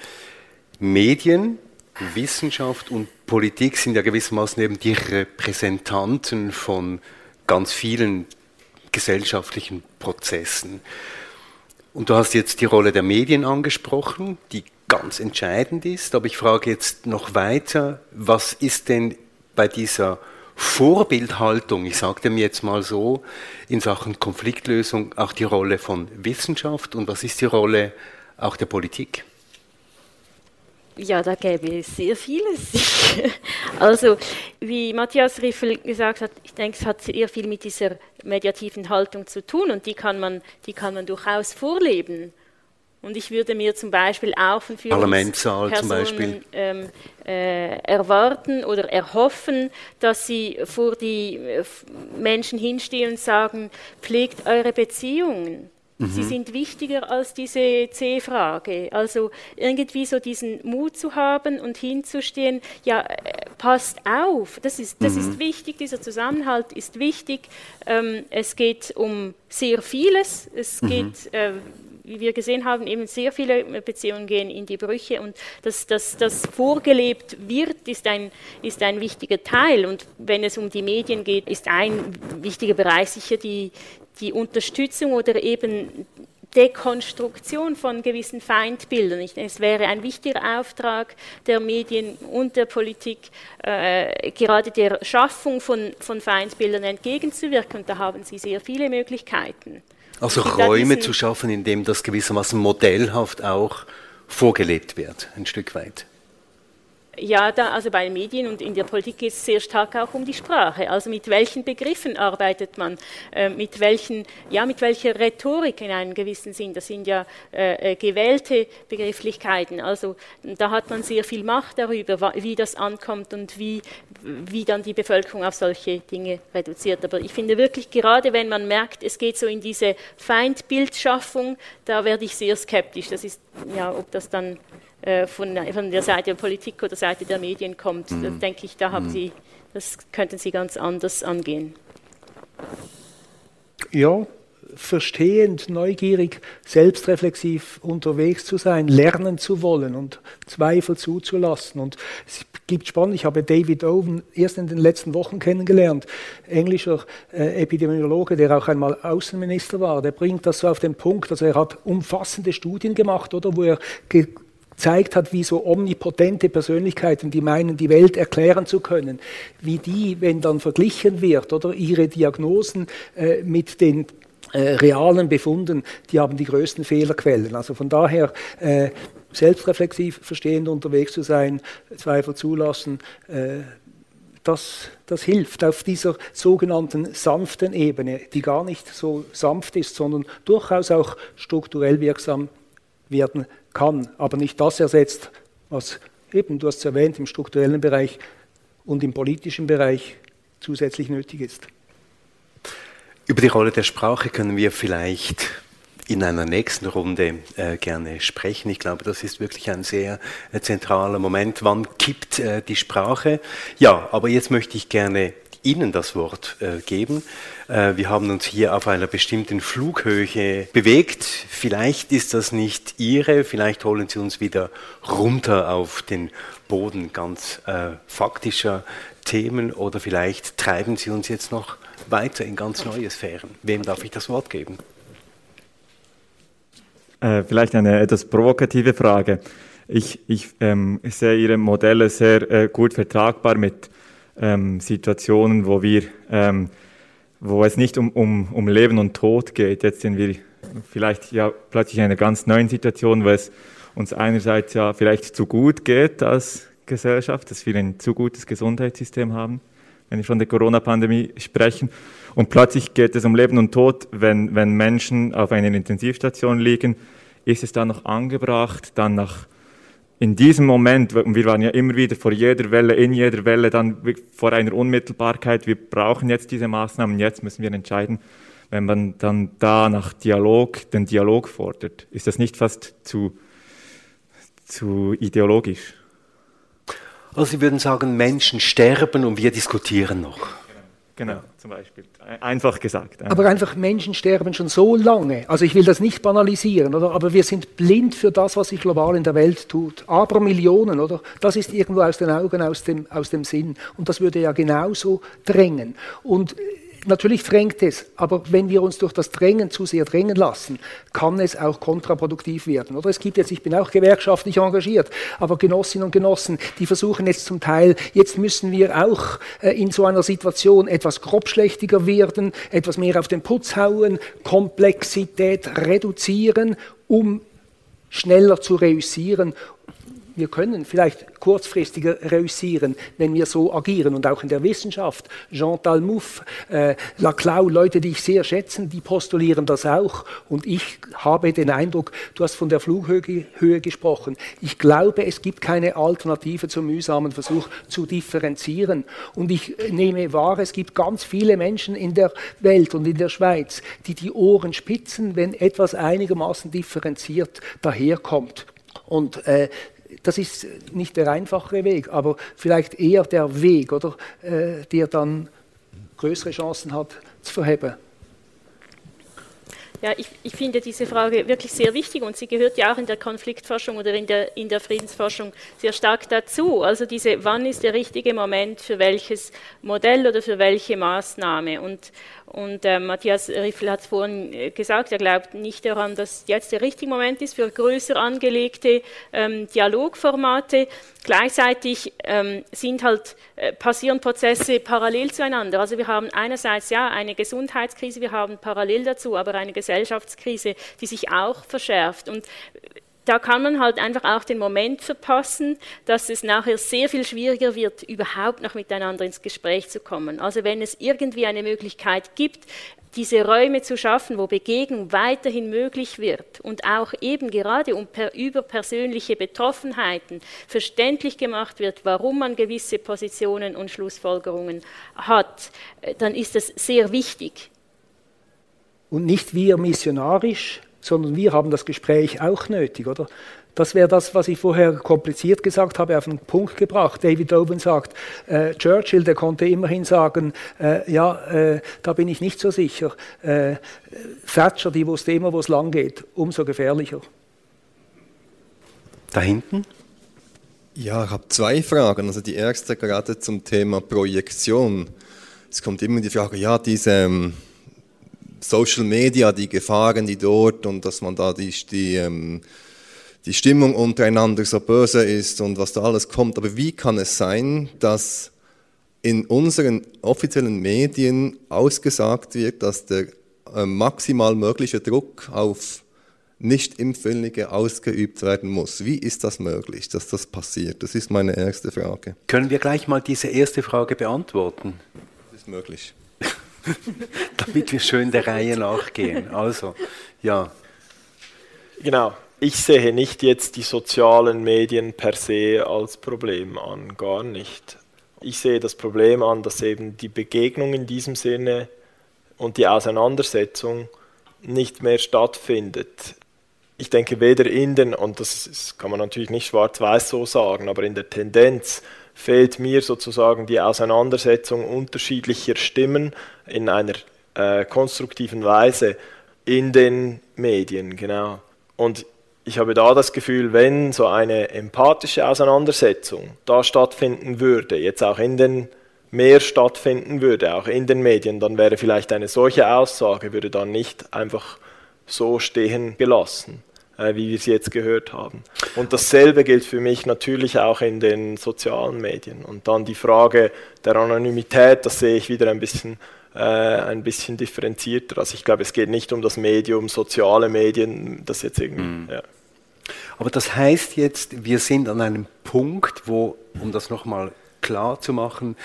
Medien, Wissenschaft und Politik sind ja gewissermaßen eben die Repräsentanten von ganz vielen gesellschaftlichen Prozessen. Und du hast jetzt die Rolle der Medien angesprochen, die ganz entscheidend ist, aber ich frage jetzt noch weiter, was ist denn bei dieser Vorbildhaltung, ich sage dem jetzt mal so, in Sachen Konfliktlösung auch die Rolle von Wissenschaft und was ist die Rolle auch der Politik? Ja, da gäbe es sehr vieles. [LAUGHS] also, wie Matthias Riffel gesagt hat, ich denke, es hat sehr viel mit dieser mediativen Haltung zu tun und die kann man, die kann man durchaus vorleben. Und ich würde mir zum Beispiel auch von Führungspersonen zum Beispiel. Ähm, äh, erwarten oder erhoffen, dass sie vor die äh, Menschen hinstehen und sagen, pflegt eure Beziehungen. Mhm. Sie sind wichtiger als diese C-Frage. Also irgendwie so diesen Mut zu haben und hinzustehen, ja, äh, passt auf, das ist, das mhm. ist wichtig, dieser Zusammenhalt ist wichtig. Ähm, es geht um sehr vieles. Es mhm. geht, äh, wie wir gesehen haben, eben sehr viele Beziehungen gehen in die Brüche und dass das, das vorgelebt wird, ist ein, ist ein wichtiger Teil. Und wenn es um die Medien geht, ist ein wichtiger Bereich sicher die, die Unterstützung oder eben Dekonstruktion von gewissen Feindbildern. Es wäre ein wichtiger Auftrag der Medien und der Politik, äh, gerade der Schaffung von, von Feindbildern entgegenzuwirken. Und da haben Sie sehr viele Möglichkeiten. Also Räume zu schaffen, in dem das gewissermaßen modellhaft auch vorgelebt wird, ein Stück weit. Ja, da, also bei den Medien und in der Politik geht es sehr stark auch um die Sprache. Also mit welchen Begriffen arbeitet man, äh, mit, welchen, ja, mit welcher Rhetorik in einem gewissen Sinn. Das sind ja äh, äh gewählte Begrifflichkeiten. Also da hat man sehr viel Macht darüber, wie das ankommt und wie, wie dann die Bevölkerung auf solche Dinge reduziert. Aber ich finde wirklich, gerade wenn man merkt, es geht so in diese Feindbildschaffung, da werde ich sehr skeptisch. Das ist, ja, ob das dann von, von, der Seite der Politik oder Seite der Medien kommt. Mhm. Da denke ich, da haben mhm. Sie, das könnten Sie ganz anders angehen. Ja, verstehend, neugierig, selbstreflexiv unterwegs zu sein, lernen zu wollen und Zweifel zuzulassen. Und es gibt spannend, ich habe David Owen erst in den letzten Wochen kennengelernt, englischer äh, Epidemiologe, der auch einmal Außenminister war. Der bringt das so auf den Punkt, also er hat umfassende Studien gemacht, oder, wo er gezeigt hat, wie so omnipotente Persönlichkeiten, die meinen, die Welt erklären zu können, wie die, wenn dann verglichen wird, oder ihre Diagnosen äh, mit den äh, realen Befunden, die haben die größten Fehlerquellen. Also von daher äh, selbstreflexiv, verstehend unterwegs zu sein, Zweifel zulassen, äh, das, das hilft auf dieser sogenannten sanften Ebene, die gar nicht so sanft ist, sondern durchaus auch strukturell wirksam werden kann, aber nicht das ersetzt, was eben, du hast es erwähnt, im strukturellen Bereich und im politischen Bereich zusätzlich nötig ist. Über die Rolle der Sprache können wir vielleicht in einer nächsten Runde äh, gerne sprechen. Ich glaube, das ist wirklich ein sehr äh, zentraler Moment. Wann kippt äh, die Sprache? Ja, aber jetzt möchte ich gerne Ihnen das Wort äh, geben. Äh, wir haben uns hier auf einer bestimmten Flughöhe bewegt. Vielleicht ist das nicht Ihre, vielleicht holen Sie uns wieder runter auf den Boden ganz äh, faktischer Themen oder vielleicht treiben Sie uns jetzt noch weiter in ganz neue Sphären. Wem darf ich das Wort geben? Vielleicht eine etwas provokative Frage. Ich, ich, ähm, ich sehe Ihre Modelle sehr gut vertragbar mit ähm, Situationen, wo wir, ähm, wo es nicht um, um, um Leben und Tod geht. Jetzt sind wir vielleicht ja plötzlich in einer ganz neuen Situation, wo es uns einerseits ja vielleicht zu gut geht als Gesellschaft, dass wir ein zu gutes Gesundheitssystem haben, wenn wir von der Corona-Pandemie sprechen. Und plötzlich geht es um Leben und Tod, wenn, wenn Menschen auf einer Intensivstation liegen. Ist es dann noch angebracht, dann nach in diesem Moment, und wir waren ja immer wieder vor jeder Welle, in jeder Welle, dann vor einer Unmittelbarkeit, wir brauchen jetzt diese Maßnahmen, jetzt müssen wir entscheiden, wenn man dann da nach Dialog, den Dialog fordert, ist das nicht fast zu, zu ideologisch? Also Sie würden sagen, Menschen sterben und wir diskutieren noch. Genau, zum Beispiel. Einfach gesagt. Aber einfach Menschen sterben schon so lange. Also ich will das nicht banalisieren, oder? Aber wir sind blind für das, was sich global in der Welt tut. Aber Millionen, oder? Das ist irgendwo aus den Augen, aus dem, aus dem Sinn. Und das würde ja genauso drängen. Und natürlich drängt es, aber wenn wir uns durch das Drängen zu sehr drängen lassen, kann es auch kontraproduktiv werden. Oder es gibt jetzt, ich bin auch gewerkschaftlich engagiert, aber Genossinnen und Genossen, die versuchen jetzt zum Teil, jetzt müssen wir auch äh, in so einer Situation etwas grobschlächtiger werden, etwas mehr auf den Putz hauen, Komplexität reduzieren, um schneller zu reüssieren wir können vielleicht kurzfristiger reüssieren, wenn wir so agieren. Und auch in der Wissenschaft, Jean Talmouf, äh, Laclau, Leute, die ich sehr schätze, die postulieren das auch. Und ich habe den Eindruck, du hast von der Flughöhe Höhe gesprochen. Ich glaube, es gibt keine Alternative zum mühsamen Versuch zu differenzieren. Und ich nehme wahr, es gibt ganz viele Menschen in der Welt und in der Schweiz, die die Ohren spitzen, wenn etwas einigermaßen differenziert daherkommt. Und äh, das ist nicht der einfache Weg, aber vielleicht eher der Weg, oder, äh, der dann größere Chancen hat zu verheben. Ja, ich, ich, finde diese Frage wirklich sehr wichtig und sie gehört ja auch in der Konfliktforschung oder in der, in der Friedensforschung sehr stark dazu. Also diese, wann ist der richtige Moment für welches Modell oder für welche Maßnahme? Und, und äh, Matthias Riffel hat es vorhin äh, gesagt, er glaubt nicht daran, dass jetzt der richtige Moment ist für größer angelegte ähm, Dialogformate. Gleichzeitig ähm, sind halt, äh, passieren Prozesse parallel zueinander. Also wir haben einerseits ja eine Gesundheitskrise, wir haben parallel dazu aber eine Gesellschaftskrise, die sich auch verschärft. Und da kann man halt einfach auch den Moment verpassen, dass es nachher sehr viel schwieriger wird, überhaupt noch miteinander ins Gespräch zu kommen. Also wenn es irgendwie eine Möglichkeit gibt, diese Räume zu schaffen, wo Begegnung weiterhin möglich wird und auch eben gerade um per, über persönliche Betroffenheiten verständlich gemacht wird, warum man gewisse Positionen und Schlussfolgerungen hat, äh, dann ist das sehr wichtig. Und nicht wir missionarisch sondern wir haben das Gespräch auch nötig, oder? Das wäre das, was ich vorher kompliziert gesagt habe, auf den Punkt gebracht. David Owen sagt, äh, Churchill, der konnte immerhin sagen, äh, ja, äh, da bin ich nicht so sicher. Äh, Thatcher, die wusste immer, wo es lang geht, umso gefährlicher. Da hinten? Ja, ich habe zwei Fragen. Also die erste gerade zum Thema Projektion. Es kommt immer die Frage, ja, diese ähm, Social Media, die Gefahren, die dort und dass man da die, die, ähm, die Stimmung untereinander so böse ist und was da alles kommt. Aber wie kann es sein, dass in unseren offiziellen Medien ausgesagt wird, dass der äh, maximal mögliche Druck auf Nicht-Impfwillige ausgeübt werden muss. Wie ist das möglich, dass das passiert? Das ist meine erste Frage. Können wir gleich mal diese erste Frage beantworten? Das ist möglich. [LAUGHS] damit wir schön der Reihe nachgehen. Also, ja. Genau. Ich sehe nicht jetzt die sozialen Medien per se als Problem an, gar nicht. Ich sehe das Problem an, dass eben die Begegnung in diesem Sinne und die Auseinandersetzung nicht mehr stattfindet. Ich denke weder in den, und das kann man natürlich nicht schwarz-weiß so sagen, aber in der Tendenz fehlt mir sozusagen die Auseinandersetzung unterschiedlicher Stimmen in einer äh, konstruktiven Weise in den Medien, genau. Und ich habe da das Gefühl, wenn so eine empathische Auseinandersetzung da stattfinden würde, jetzt auch in den mehr stattfinden würde, auch in den Medien, dann wäre vielleicht eine solche Aussage, würde dann nicht einfach so stehen gelassen. Äh, wie wir sie jetzt gehört haben. Und dasselbe gilt für mich natürlich auch in den sozialen Medien. Und dann die Frage der Anonymität, das sehe ich wieder ein bisschen, äh, ein bisschen differenzierter. Also ich glaube, es geht nicht um das Medium, soziale Medien, das jetzt irgendwie. Mhm. Ja. Aber das heißt jetzt, wir sind an einem Punkt, wo, um das nochmal klar zu machen,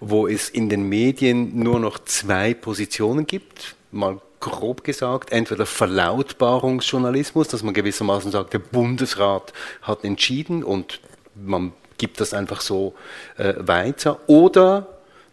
wo es in den Medien nur noch zwei Positionen gibt. Mal grob gesagt, entweder Verlautbarungsjournalismus, dass man gewissermaßen sagt, der Bundesrat hat entschieden und man gibt das einfach so äh, weiter, oder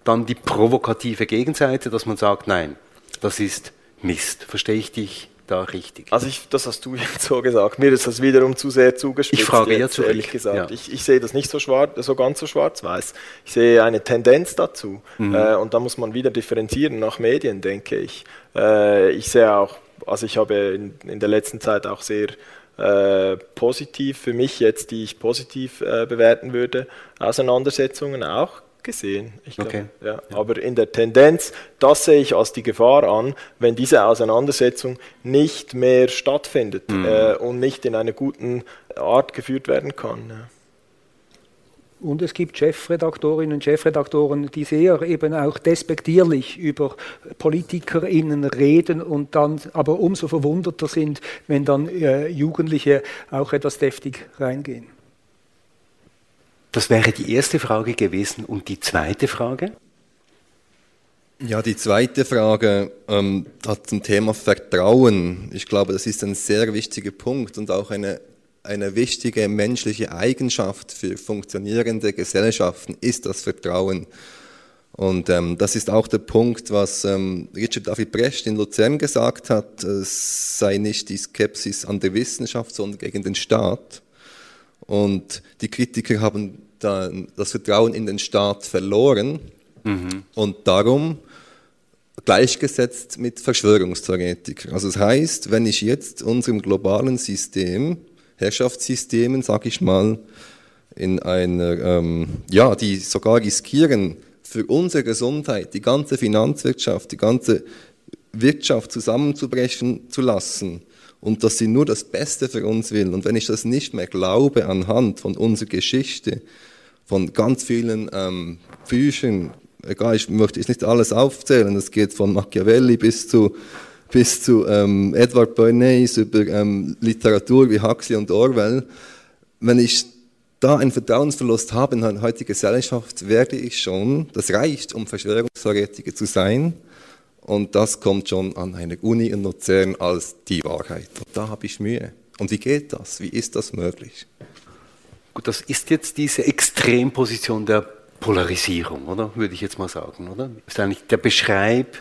dann die provokative Gegenseite, dass man sagt, nein, das ist Mist. Verstehe ich dich da richtig? Also ich, das hast du [LAUGHS] jetzt so gesagt. Mir ist das wiederum zu sehr zugespitzt. Ich frage jetzt, zurück. ehrlich gesagt. Ja. Ich, ich, sehe das nicht so, schwarz, so ganz so schwarz-weiß. Ich sehe eine Tendenz dazu. Mhm. Äh, und da muss man wieder differenzieren nach Medien, denke ich. Äh, ich sehe auch, also ich habe in, in der letzten Zeit auch sehr äh, positiv für mich jetzt, die ich positiv äh, bewerten würde, Auseinandersetzungen auch gesehen. Ich okay. ja. Aber in der Tendenz, das sehe ich als die Gefahr an, wenn diese Auseinandersetzung nicht mehr stattfindet mhm. äh, und nicht in einer guten Art geführt werden kann. Ja. Und es gibt Chefredaktorinnen und Chefredaktoren, die sehr eben auch despektierlich über PolitikerInnen reden und dann aber umso verwunderter sind, wenn dann äh, Jugendliche auch etwas deftig reingehen. Das wäre die erste Frage gewesen. Und die zweite Frage? Ja, die zweite Frage ähm, hat zum Thema Vertrauen. Ich glaube, das ist ein sehr wichtiger Punkt und auch eine, eine wichtige menschliche Eigenschaft für funktionierende Gesellschaften ist das Vertrauen. Und ähm, das ist auch der Punkt, was ähm, Richard David Brecht in Luzern gesagt hat, es sei nicht die Skepsis an der Wissenschaft, sondern gegen den Staat. Und die Kritiker haben dann das Vertrauen in den Staat verloren. Mhm. Und darum gleichgesetzt mit Verschwörungstheoretikern. Also das heißt, wenn ich jetzt unserem globalen System, Herrschaftssystemen, sage ich mal, in einer, ähm, ja, die sogar riskieren, für unsere Gesundheit, die ganze Finanzwirtschaft, die ganze Wirtschaft zusammenzubrechen zu lassen und dass sie nur das Beste für uns will. Und wenn ich das nicht mehr glaube anhand von unserer Geschichte, von ganz vielen ähm, Büchern, egal, ich möchte jetzt nicht alles aufzählen, es geht von Machiavelli bis zu, bis zu ähm, Edward Bernays über ähm, Literatur wie Huxley und Orwell. Wenn ich da einen Vertrauensverlust habe in der heutigen Gesellschaft, werde ich schon, das reicht, um Verschwörungstheoretiker zu sein, und das kommt schon an einer Uni in Luzern als die Wahrheit. Und da habe ich Mühe. Und wie geht das? Wie ist das möglich? Gut, das ist jetzt diese Extremposition der Polarisierung, oder? Würde ich jetzt mal sagen, oder? Das ist eigentlich der Beschreib,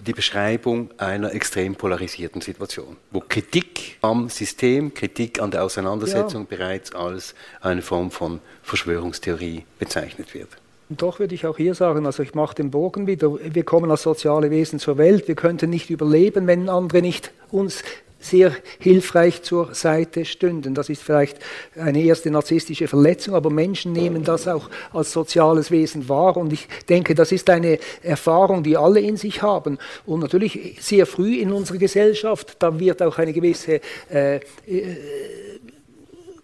die Beschreibung einer extrem polarisierten Situation, wo Kritik am System, Kritik an der Auseinandersetzung ja. bereits als eine Form von Verschwörungstheorie bezeichnet wird. Und doch würde ich auch hier sagen, also ich mache den Bogen wieder, wir kommen als soziale Wesen zur Welt, wir könnten nicht überleben, wenn andere nicht uns sehr hilfreich zur Seite stünden. Das ist vielleicht eine erste narzisstische Verletzung, aber Menschen nehmen das auch als soziales Wesen wahr. Und ich denke, das ist eine Erfahrung, die alle in sich haben. Und natürlich sehr früh in unserer Gesellschaft, da wird auch eine gewisse äh, äh,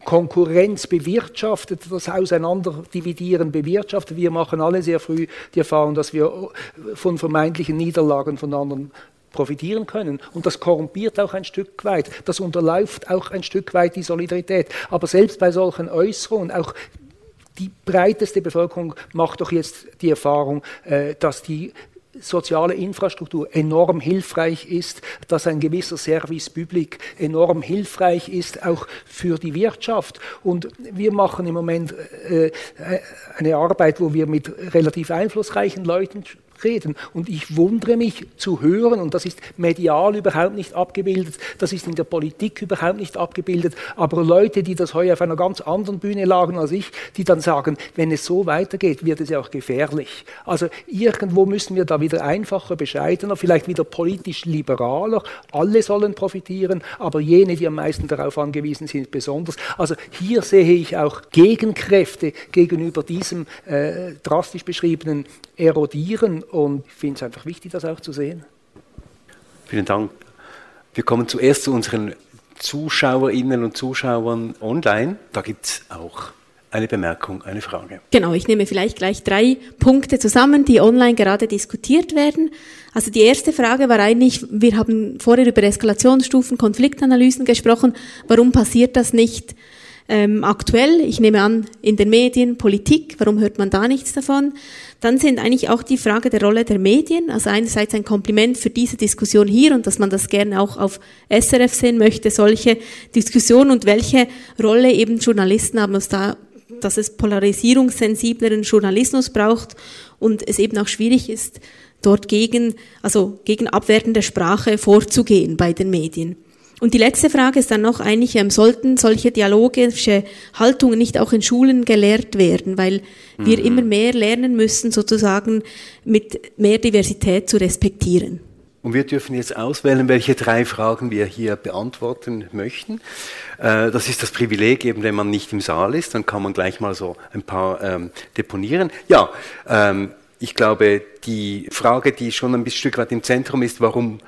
Konkurrenz bewirtschaftet, das Auseinanderdividieren bewirtschaftet. Wir machen alle sehr früh die Erfahrung, dass wir von vermeintlichen Niederlagen von anderen profitieren können. Und das korrumpiert auch ein Stück weit. Das unterläuft auch ein Stück weit die Solidarität. Aber selbst bei solchen Äußerungen, auch die breiteste Bevölkerung macht doch jetzt die Erfahrung, äh, dass die soziale Infrastruktur enorm hilfreich ist, dass ein gewisser Service Public enorm hilfreich ist, auch für die Wirtschaft. Und wir machen im Moment äh, äh eine Arbeit, wo wir mit relativ einflussreichen Leuten reden. Und ich wundere mich zu hören, und das ist medial überhaupt nicht abgebildet, das ist in der Politik überhaupt nicht abgebildet, aber Leute, die das heuer auf einer ganz anderen Bühne lagen als ich, die dann sagen, wenn es so weitergeht, wird es ja auch gefährlich. Also irgendwo müssen wir da wieder einfacher, bescheidener, vielleicht wieder politisch liberaler. Alle sollen profitieren, aber jene, die am meisten darauf angewiesen sind, besonders. Also hier sehe ich auch Gegenkräfte gegenüber diesem äh, drastisch beschriebenen Erodieren und ich finde es einfach wichtig, das auch zu sehen. Vielen Dank. Wir kommen zuerst zu unseren Zuschauerinnen und Zuschauern online. Da gibt es auch eine Bemerkung, eine Frage. Genau, ich nehme vielleicht gleich drei Punkte zusammen, die online gerade diskutiert werden. Also die erste Frage war eigentlich, wir haben vorher über Eskalationsstufen, Konfliktanalysen gesprochen. Warum passiert das nicht ähm, aktuell? Ich nehme an, in den Medien, Politik, warum hört man da nichts davon? Dann sind eigentlich auch die Frage der Rolle der Medien, also einerseits ein Kompliment für diese Diskussion hier und dass man das gerne auch auf SRF sehen möchte, solche Diskussionen und welche Rolle eben Journalisten haben, dass, da, dass es polarisierungssensibleren Journalismus braucht und es eben auch schwierig ist, dort gegen, also gegen abwertende Sprache vorzugehen bei den Medien. Und die letzte Frage ist dann noch eigentlich, ähm, sollten solche dialogische Haltungen nicht auch in Schulen gelehrt werden, weil wir mhm. immer mehr lernen müssen, sozusagen mit mehr Diversität zu respektieren. Und wir dürfen jetzt auswählen, welche drei Fragen wir hier beantworten möchten. Äh, das ist das Privileg, eben wenn man nicht im Saal ist, dann kann man gleich mal so ein paar ähm, deponieren. Ja, ähm, ich glaube, die Frage, die schon ein Stück weit im Zentrum ist, warum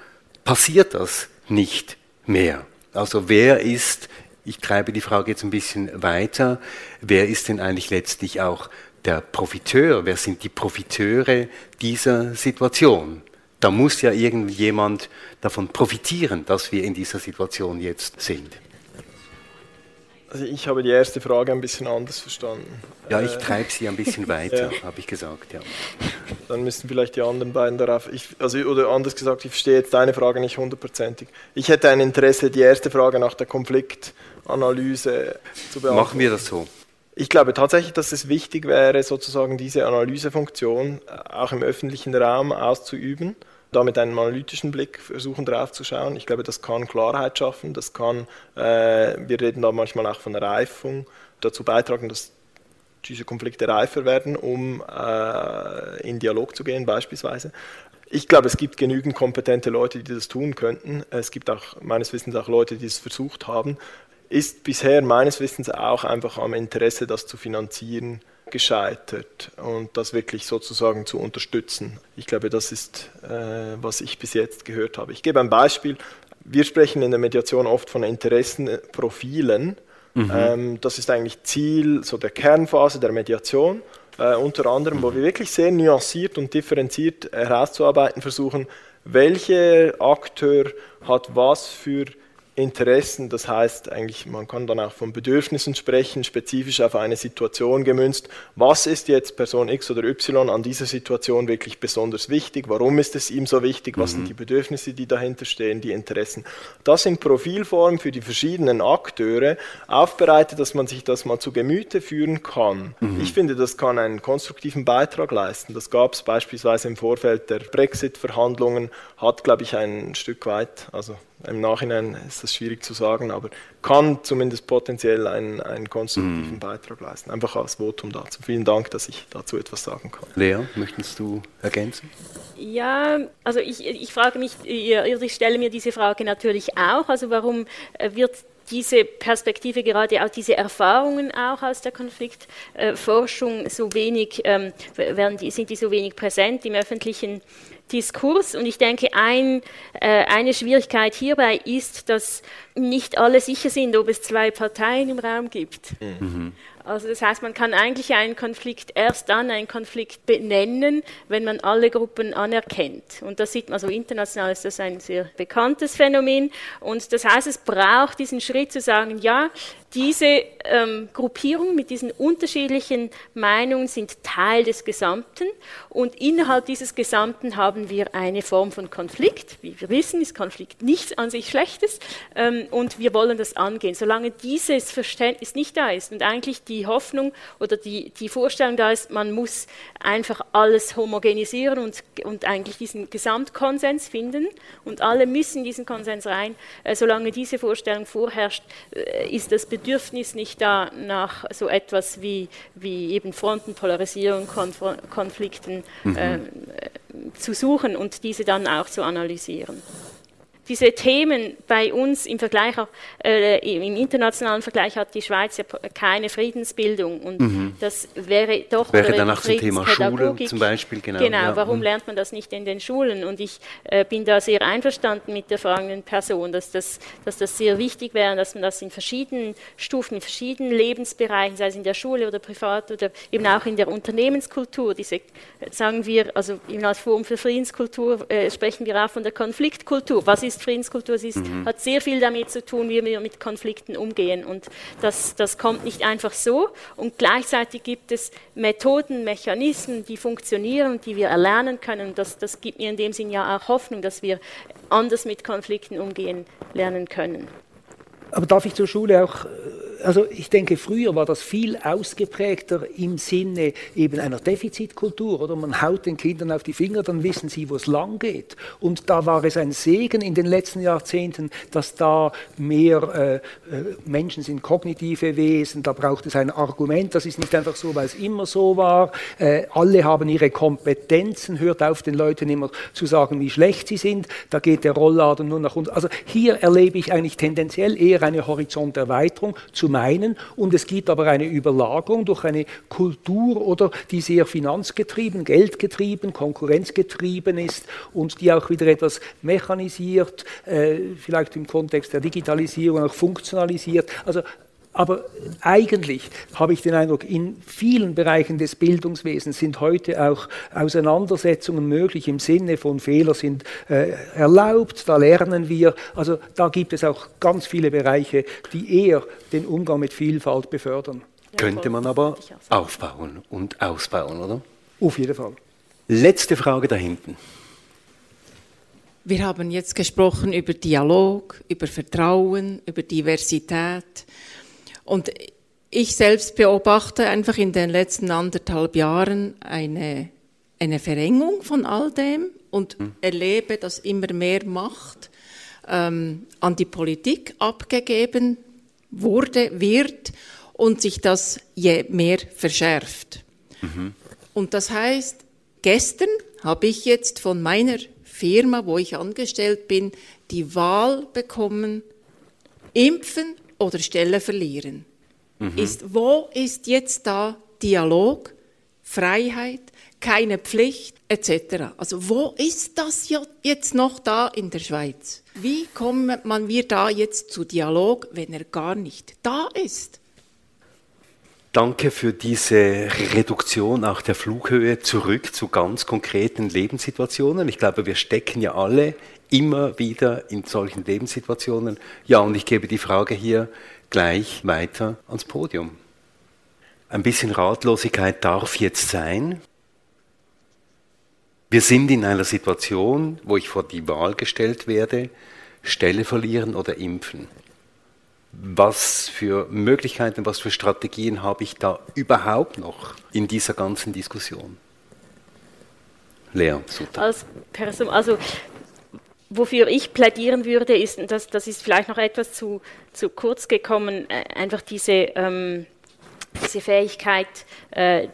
passiert das nicht? Mehr. Also wer ist, ich treibe die Frage jetzt ein bisschen weiter, wer ist denn eigentlich letztlich auch der Profiteur? Wer sind die Profiteure dieser Situation? Da muss ja irgendjemand davon profitieren, dass wir in dieser Situation jetzt sind. Also ich habe die erste Frage ein bisschen anders verstanden. Ja, ich äh, treibe sie ein bisschen [LAUGHS] weiter, ja. habe ich gesagt, ja. Dann müssten vielleicht die anderen beiden darauf, ich, also, oder anders gesagt, ich verstehe jetzt deine Frage nicht hundertprozentig. Ich hätte ein Interesse, die erste Frage nach der Konfliktanalyse zu beantworten. Machen wir das so. Ich glaube tatsächlich, dass es wichtig wäre, sozusagen diese Analysefunktion auch im öffentlichen Raum auszuüben da mit einem analytischen Blick versuchen drauf zu schauen. Ich glaube, das kann Klarheit schaffen, das kann, äh, wir reden da manchmal auch von Reifung, dazu beitragen, dass diese Konflikte reifer werden, um äh, in Dialog zu gehen beispielsweise. Ich glaube, es gibt genügend kompetente Leute, die das tun könnten. Es gibt auch meines Wissens auch Leute, die es versucht haben. Ist bisher meines Wissens auch einfach am Interesse, das zu finanzieren, gescheitert und das wirklich sozusagen zu unterstützen. Ich glaube, das ist, äh, was ich bis jetzt gehört habe. Ich gebe ein Beispiel. Wir sprechen in der Mediation oft von Interessenprofilen. Mhm. Ähm, das ist eigentlich Ziel so der Kernphase der Mediation. Äh, unter anderem, wo wir wirklich sehr nuanciert und differenziert herauszuarbeiten versuchen, welcher Akteur hat was für Interessen, das heißt eigentlich, man kann dann auch von Bedürfnissen sprechen, spezifisch auf eine Situation gemünzt. Was ist jetzt Person X oder Y an dieser Situation wirklich besonders wichtig? Warum ist es ihm so wichtig? Was mhm. sind die Bedürfnisse, die dahinter stehen, die Interessen? Das in Profilform für die verschiedenen Akteure aufbereitet, dass man sich das mal zu Gemüte führen kann. Mhm. Ich finde, das kann einen konstruktiven Beitrag leisten. Das gab es beispielsweise im Vorfeld der Brexit-Verhandlungen, hat, glaube ich, ein Stück weit, also im Nachhinein ist das schwierig zu sagen, aber kann zumindest potenziell einen, einen konstruktiven mm. Beitrag leisten. Einfach als Votum dazu. Vielen Dank, dass ich dazu etwas sagen kann. Lea, möchtest du ergänzen? Ja, also ich, ich frage mich, ich stelle mir diese Frage natürlich auch, also warum äh, wird diese Perspektive, gerade auch diese Erfahrungen auch aus der Konfliktforschung so wenig, ähm, werden die, sind die so wenig präsent im öffentlichen Diskurs. Und ich denke, ein, äh, eine Schwierigkeit hierbei ist, dass nicht alle sicher sind, ob es zwei Parteien im Raum gibt. Mhm. Also das heißt, man kann eigentlich einen Konflikt erst dann einen Konflikt benennen, wenn man alle Gruppen anerkennt. Und das sieht man so international ist das ein sehr bekanntes Phänomen. Und das heißt, es braucht diesen Schritt zu sagen, ja, diese ähm, Gruppierungen mit diesen unterschiedlichen Meinungen sind Teil des Gesamten und innerhalb dieses Gesamten haben wir eine Form von Konflikt. Wie wir wissen, ist Konflikt nichts an sich Schlechtes ähm, und wir wollen das angehen. Solange dieses Verständnis nicht da ist und eigentlich die Hoffnung oder die, die Vorstellung da ist, man muss einfach alles homogenisieren und, und eigentlich diesen Gesamtkonsens finden und alle müssen diesen Konsens rein, äh, solange diese Vorstellung vorherrscht, äh, ist das Bedürfnis Bedürfnis nicht da nach so etwas wie, wie eben Fronten, Polarisierung, Konf Konflikten mhm. äh, zu suchen und diese dann auch zu analysieren diese Themen bei uns im Vergleich auch, äh, im internationalen Vergleich hat die Schweiz ja keine Friedensbildung und mhm. das wäre doch wäre dann auch zum Thema Schule zum Beispiel genau. Genau, ja. warum mhm. lernt man das nicht in den Schulen? Und ich äh, bin da sehr einverstanden mit der fragenden Person, dass das, dass das sehr wichtig wäre, dass man das in verschiedenen Stufen, in verschiedenen Lebensbereichen, sei es in der Schule oder privat oder eben auch in der Unternehmenskultur, diese sagen wir, also als Forum für Friedenskultur äh, sprechen wir auch von der Konfliktkultur. Was ist ist Friedenskultur, es ist, mhm. hat sehr viel damit zu tun, wie wir mit Konflikten umgehen. Und das, das kommt nicht einfach so. Und gleichzeitig gibt es Methoden, Mechanismen, die funktionieren und die wir erlernen können. Das, das gibt mir in dem Sinn ja auch Hoffnung, dass wir anders mit Konflikten umgehen lernen können. Aber darf ich zur Schule auch also ich denke, früher war das viel ausgeprägter im Sinne eben einer Defizitkultur oder man haut den Kindern auf die Finger, dann wissen sie, wo es lang geht. Und da war es ein Segen in den letzten Jahrzehnten, dass da mehr äh, äh, Menschen sind kognitive Wesen, da braucht es ein Argument, das ist nicht einfach so, weil es immer so war. Äh, alle haben ihre Kompetenzen, hört auf den Leuten immer zu sagen, wie schlecht sie sind, da geht der Rollladen nur nach unten. Also hier erlebe ich eigentlich tendenziell eher eine Horizonterweiterung, zum meinen. Und es gibt aber eine Überlagerung durch eine Kultur oder die sehr finanzgetrieben, geldgetrieben, konkurrenzgetrieben ist und die auch wieder etwas mechanisiert, äh, vielleicht im Kontext der Digitalisierung auch funktionalisiert. Also Aber eigentlich habe ich den Eindruck, in vielen Bereichen des Bildungswesens sind heute auch Auseinandersetzungen möglich im Sinne von Fehler sind äh, erlaubt, da lernen wir. Also da gibt es auch ganz viele Bereiche, die eher den Umgang mit Vielfalt befördern. Könnte man aber aufbauen und ausbauen, oder? Auf jeden Fall. Letzte Frage da hinten. Wir haben jetzt gesprochen über Dialog, über Vertrauen, über Diversität. Und ich selbst beobachte einfach in den letzten anderthalb Jahren eine, eine Verengung von all dem und mhm. erlebe, dass immer mehr Macht ähm, an die Politik abgegeben wurde, wird und sich das je mehr verschärft. Mhm. Und das heißt, gestern habe ich jetzt von meiner Firma, wo ich angestellt bin, die Wahl bekommen, impfen oder Stelle verlieren. Mhm. Ist, wo ist jetzt da Dialog, Freiheit, keine Pflicht etc.? Also wo ist das jetzt noch da in der Schweiz? Wie kommt man wir da jetzt zu Dialog, wenn er gar nicht da ist? Danke für diese Reduktion auch der Flughöhe zurück zu ganz konkreten Lebenssituationen. Ich glaube, wir stecken ja alle immer wieder in solchen Lebenssituationen. Ja, und ich gebe die Frage hier gleich weiter ans Podium. Ein bisschen Ratlosigkeit darf jetzt sein. Wir sind in einer Situation, wo ich vor die Wahl gestellt werde, Stelle verlieren oder impfen. Was für Möglichkeiten, was für Strategien habe ich da überhaupt noch in dieser ganzen Diskussion? Lea, Sutter. Als also wofür ich plädieren würde, ist, dass das ist vielleicht noch etwas zu, zu kurz gekommen, äh, einfach diese, ähm, diese Fähigkeit äh,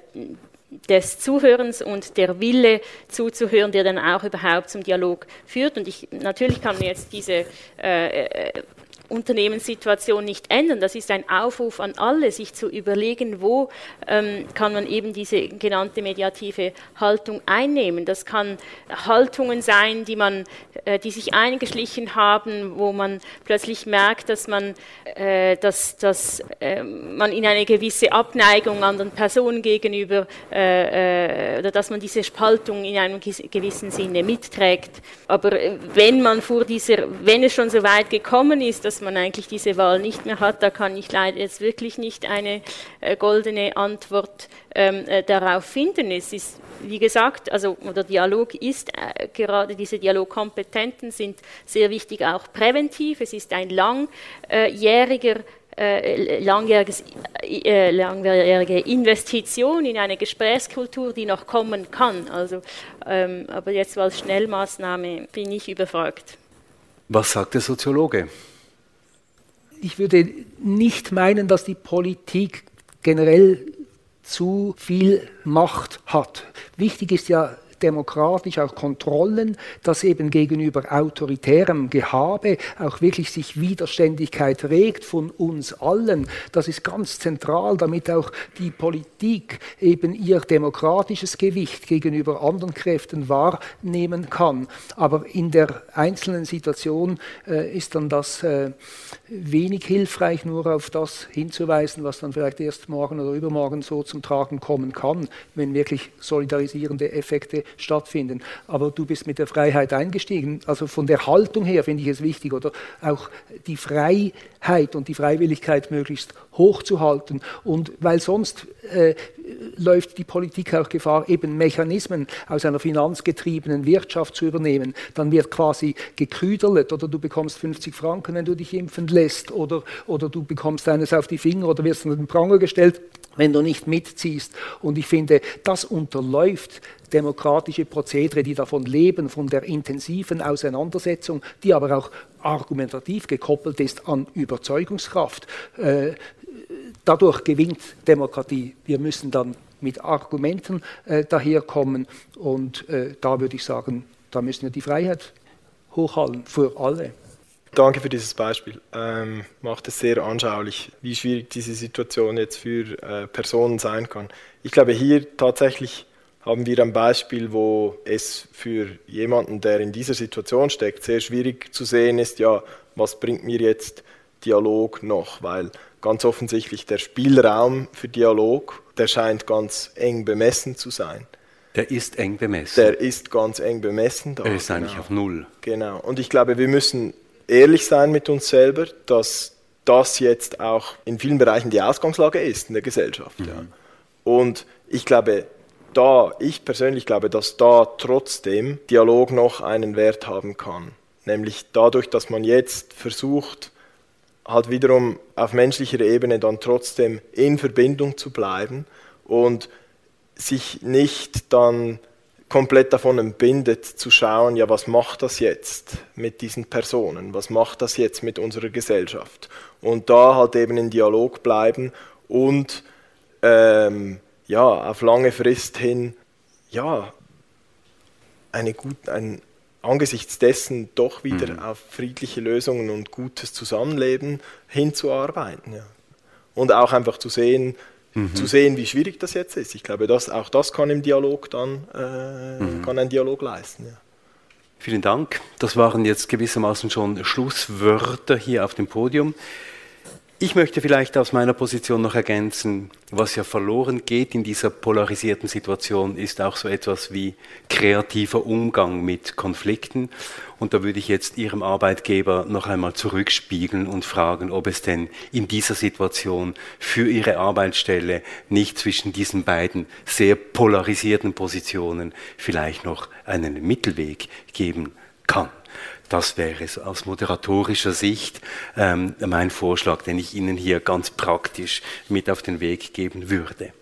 des Zuhörens und der Wille zuzuhören, der dann auch überhaupt zum Dialog führt. Und ich, natürlich kann man jetzt diese äh, äh Unternehmenssituation nicht ändern. Das ist ein Aufruf an alle, sich zu überlegen, wo ähm, kann man eben diese genannte mediative Haltung einnehmen. Das kann Haltungen sein, die man, äh, die sich eingeschlichen haben, wo man plötzlich merkt, dass man, äh, dass, dass äh, man in eine gewisse Abneigung anderen Personen gegenüber äh, äh, oder dass man diese Spaltung in einem gewissen Sinne mitträgt. Aber äh, wenn man vor dieser, wenn es schon so weit gekommen ist, dass man eigentlich diese Wahl nicht mehr hat, da kann ich leider jetzt wirklich nicht eine äh, goldene Antwort ähm, äh, darauf finden. Es ist, wie gesagt, also der Dialog ist, äh, gerade diese Dialogkompetenten sind sehr wichtig, auch präventiv. Es ist ein langjähriger äh, langjähriges, äh, langjährige Investition in eine Gesprächskultur, die noch kommen kann. Also, ähm, aber jetzt als Schnellmaßnahme bin ich überfragt. Was sagt der Soziologe? Ich würde nicht meinen, dass die Politik generell zu viel Macht hat. Wichtig ist ja demokratisch auch Kontrollen, dass eben gegenüber autoritärem Gehabe auch wirklich sich Widerständigkeit regt von uns allen. Das ist ganz zentral, damit auch die Politik eben ihr demokratisches Gewicht gegenüber anderen Kräften wahrnehmen kann. Aber in der einzelnen Situation äh, ist dann das äh, wenig hilfreich, nur auf das hinzuweisen, was dann vielleicht erst morgen oder übermorgen so zum Tragen kommen kann, wenn wirklich solidarisierende Effekte stattfinden. Aber du bist mit der Freiheit eingestiegen. Also von der Haltung her finde ich es wichtig, oder auch die Freiheit und die Freiwilligkeit möglichst hochzuhalten. Und weil sonst äh, läuft die Politik auch Gefahr, eben Mechanismen aus einer finanzgetriebenen Wirtschaft zu übernehmen. Dann wird quasi geküderlet oder du bekommst 50 Franken, wenn du dich impfen lässt oder, oder du bekommst eines auf die Finger oder wirst an den Pranger gestellt, wenn du nicht mitziehst. Und ich finde, das unterläuft demokratische Prozedere, die davon leben, von der intensiven Auseinandersetzung, die aber auch argumentativ gekoppelt ist an Überzeugungskraft. Äh, dadurch gewinnt Demokratie. Wir müssen dann mit Argumenten äh, daherkommen und äh, da würde ich sagen, da müssen wir die Freiheit hochhalten für alle. Danke für dieses Beispiel. Ähm, macht es sehr anschaulich, wie schwierig diese Situation jetzt für äh, Personen sein kann. Ich glaube, hier tatsächlich haben wir ein Beispiel, wo es für jemanden, der in dieser Situation steckt, sehr schwierig zu sehen ist, ja, was bringt mir jetzt Dialog noch, weil ganz offensichtlich der Spielraum für Dialog, der scheint ganz eng bemessen zu sein. Der ist eng bemessen. Der ist ganz eng bemessen. Da, er ist genau. eigentlich auf Null. Genau. Und ich glaube, wir müssen ehrlich sein mit uns selber, dass das jetzt auch in vielen Bereichen die Ausgangslage ist in der Gesellschaft. Mhm. Ja. Und ich glaube, da, ich persönlich glaube, dass da trotzdem Dialog noch einen Wert haben kann. Nämlich dadurch, dass man jetzt versucht, halt wiederum auf menschlicher Ebene dann trotzdem in Verbindung zu bleiben und sich nicht dann komplett davon entbindet zu schauen, ja, was macht das jetzt mit diesen Personen, was macht das jetzt mit unserer Gesellschaft und da halt eben in Dialog bleiben und ähm, ja, auf lange Frist hin, ja, eine gut, ein, angesichts dessen doch wieder mhm. auf friedliche Lösungen und gutes Zusammenleben hinzuarbeiten. Ja. Und auch einfach zu sehen, mhm. zu sehen, wie schwierig das jetzt ist. Ich glaube, das, auch das kann im Dialog dann, äh, mhm. kann ein Dialog leisten. Ja. Vielen Dank. Das waren jetzt gewissermaßen schon Schlusswörter hier auf dem Podium. Ich möchte vielleicht aus meiner Position noch ergänzen, was ja verloren geht in dieser polarisierten Situation, ist auch so etwas wie kreativer Umgang mit Konflikten. Und da würde ich jetzt Ihrem Arbeitgeber noch einmal zurückspiegeln und fragen, ob es denn in dieser Situation für Ihre Arbeitsstelle nicht zwischen diesen beiden sehr polarisierten Positionen vielleicht noch einen Mittelweg geben kann. Das wäre es aus moderatorischer Sicht ähm, mein Vorschlag, den ich Ihnen hier ganz praktisch mit auf den Weg geben würde.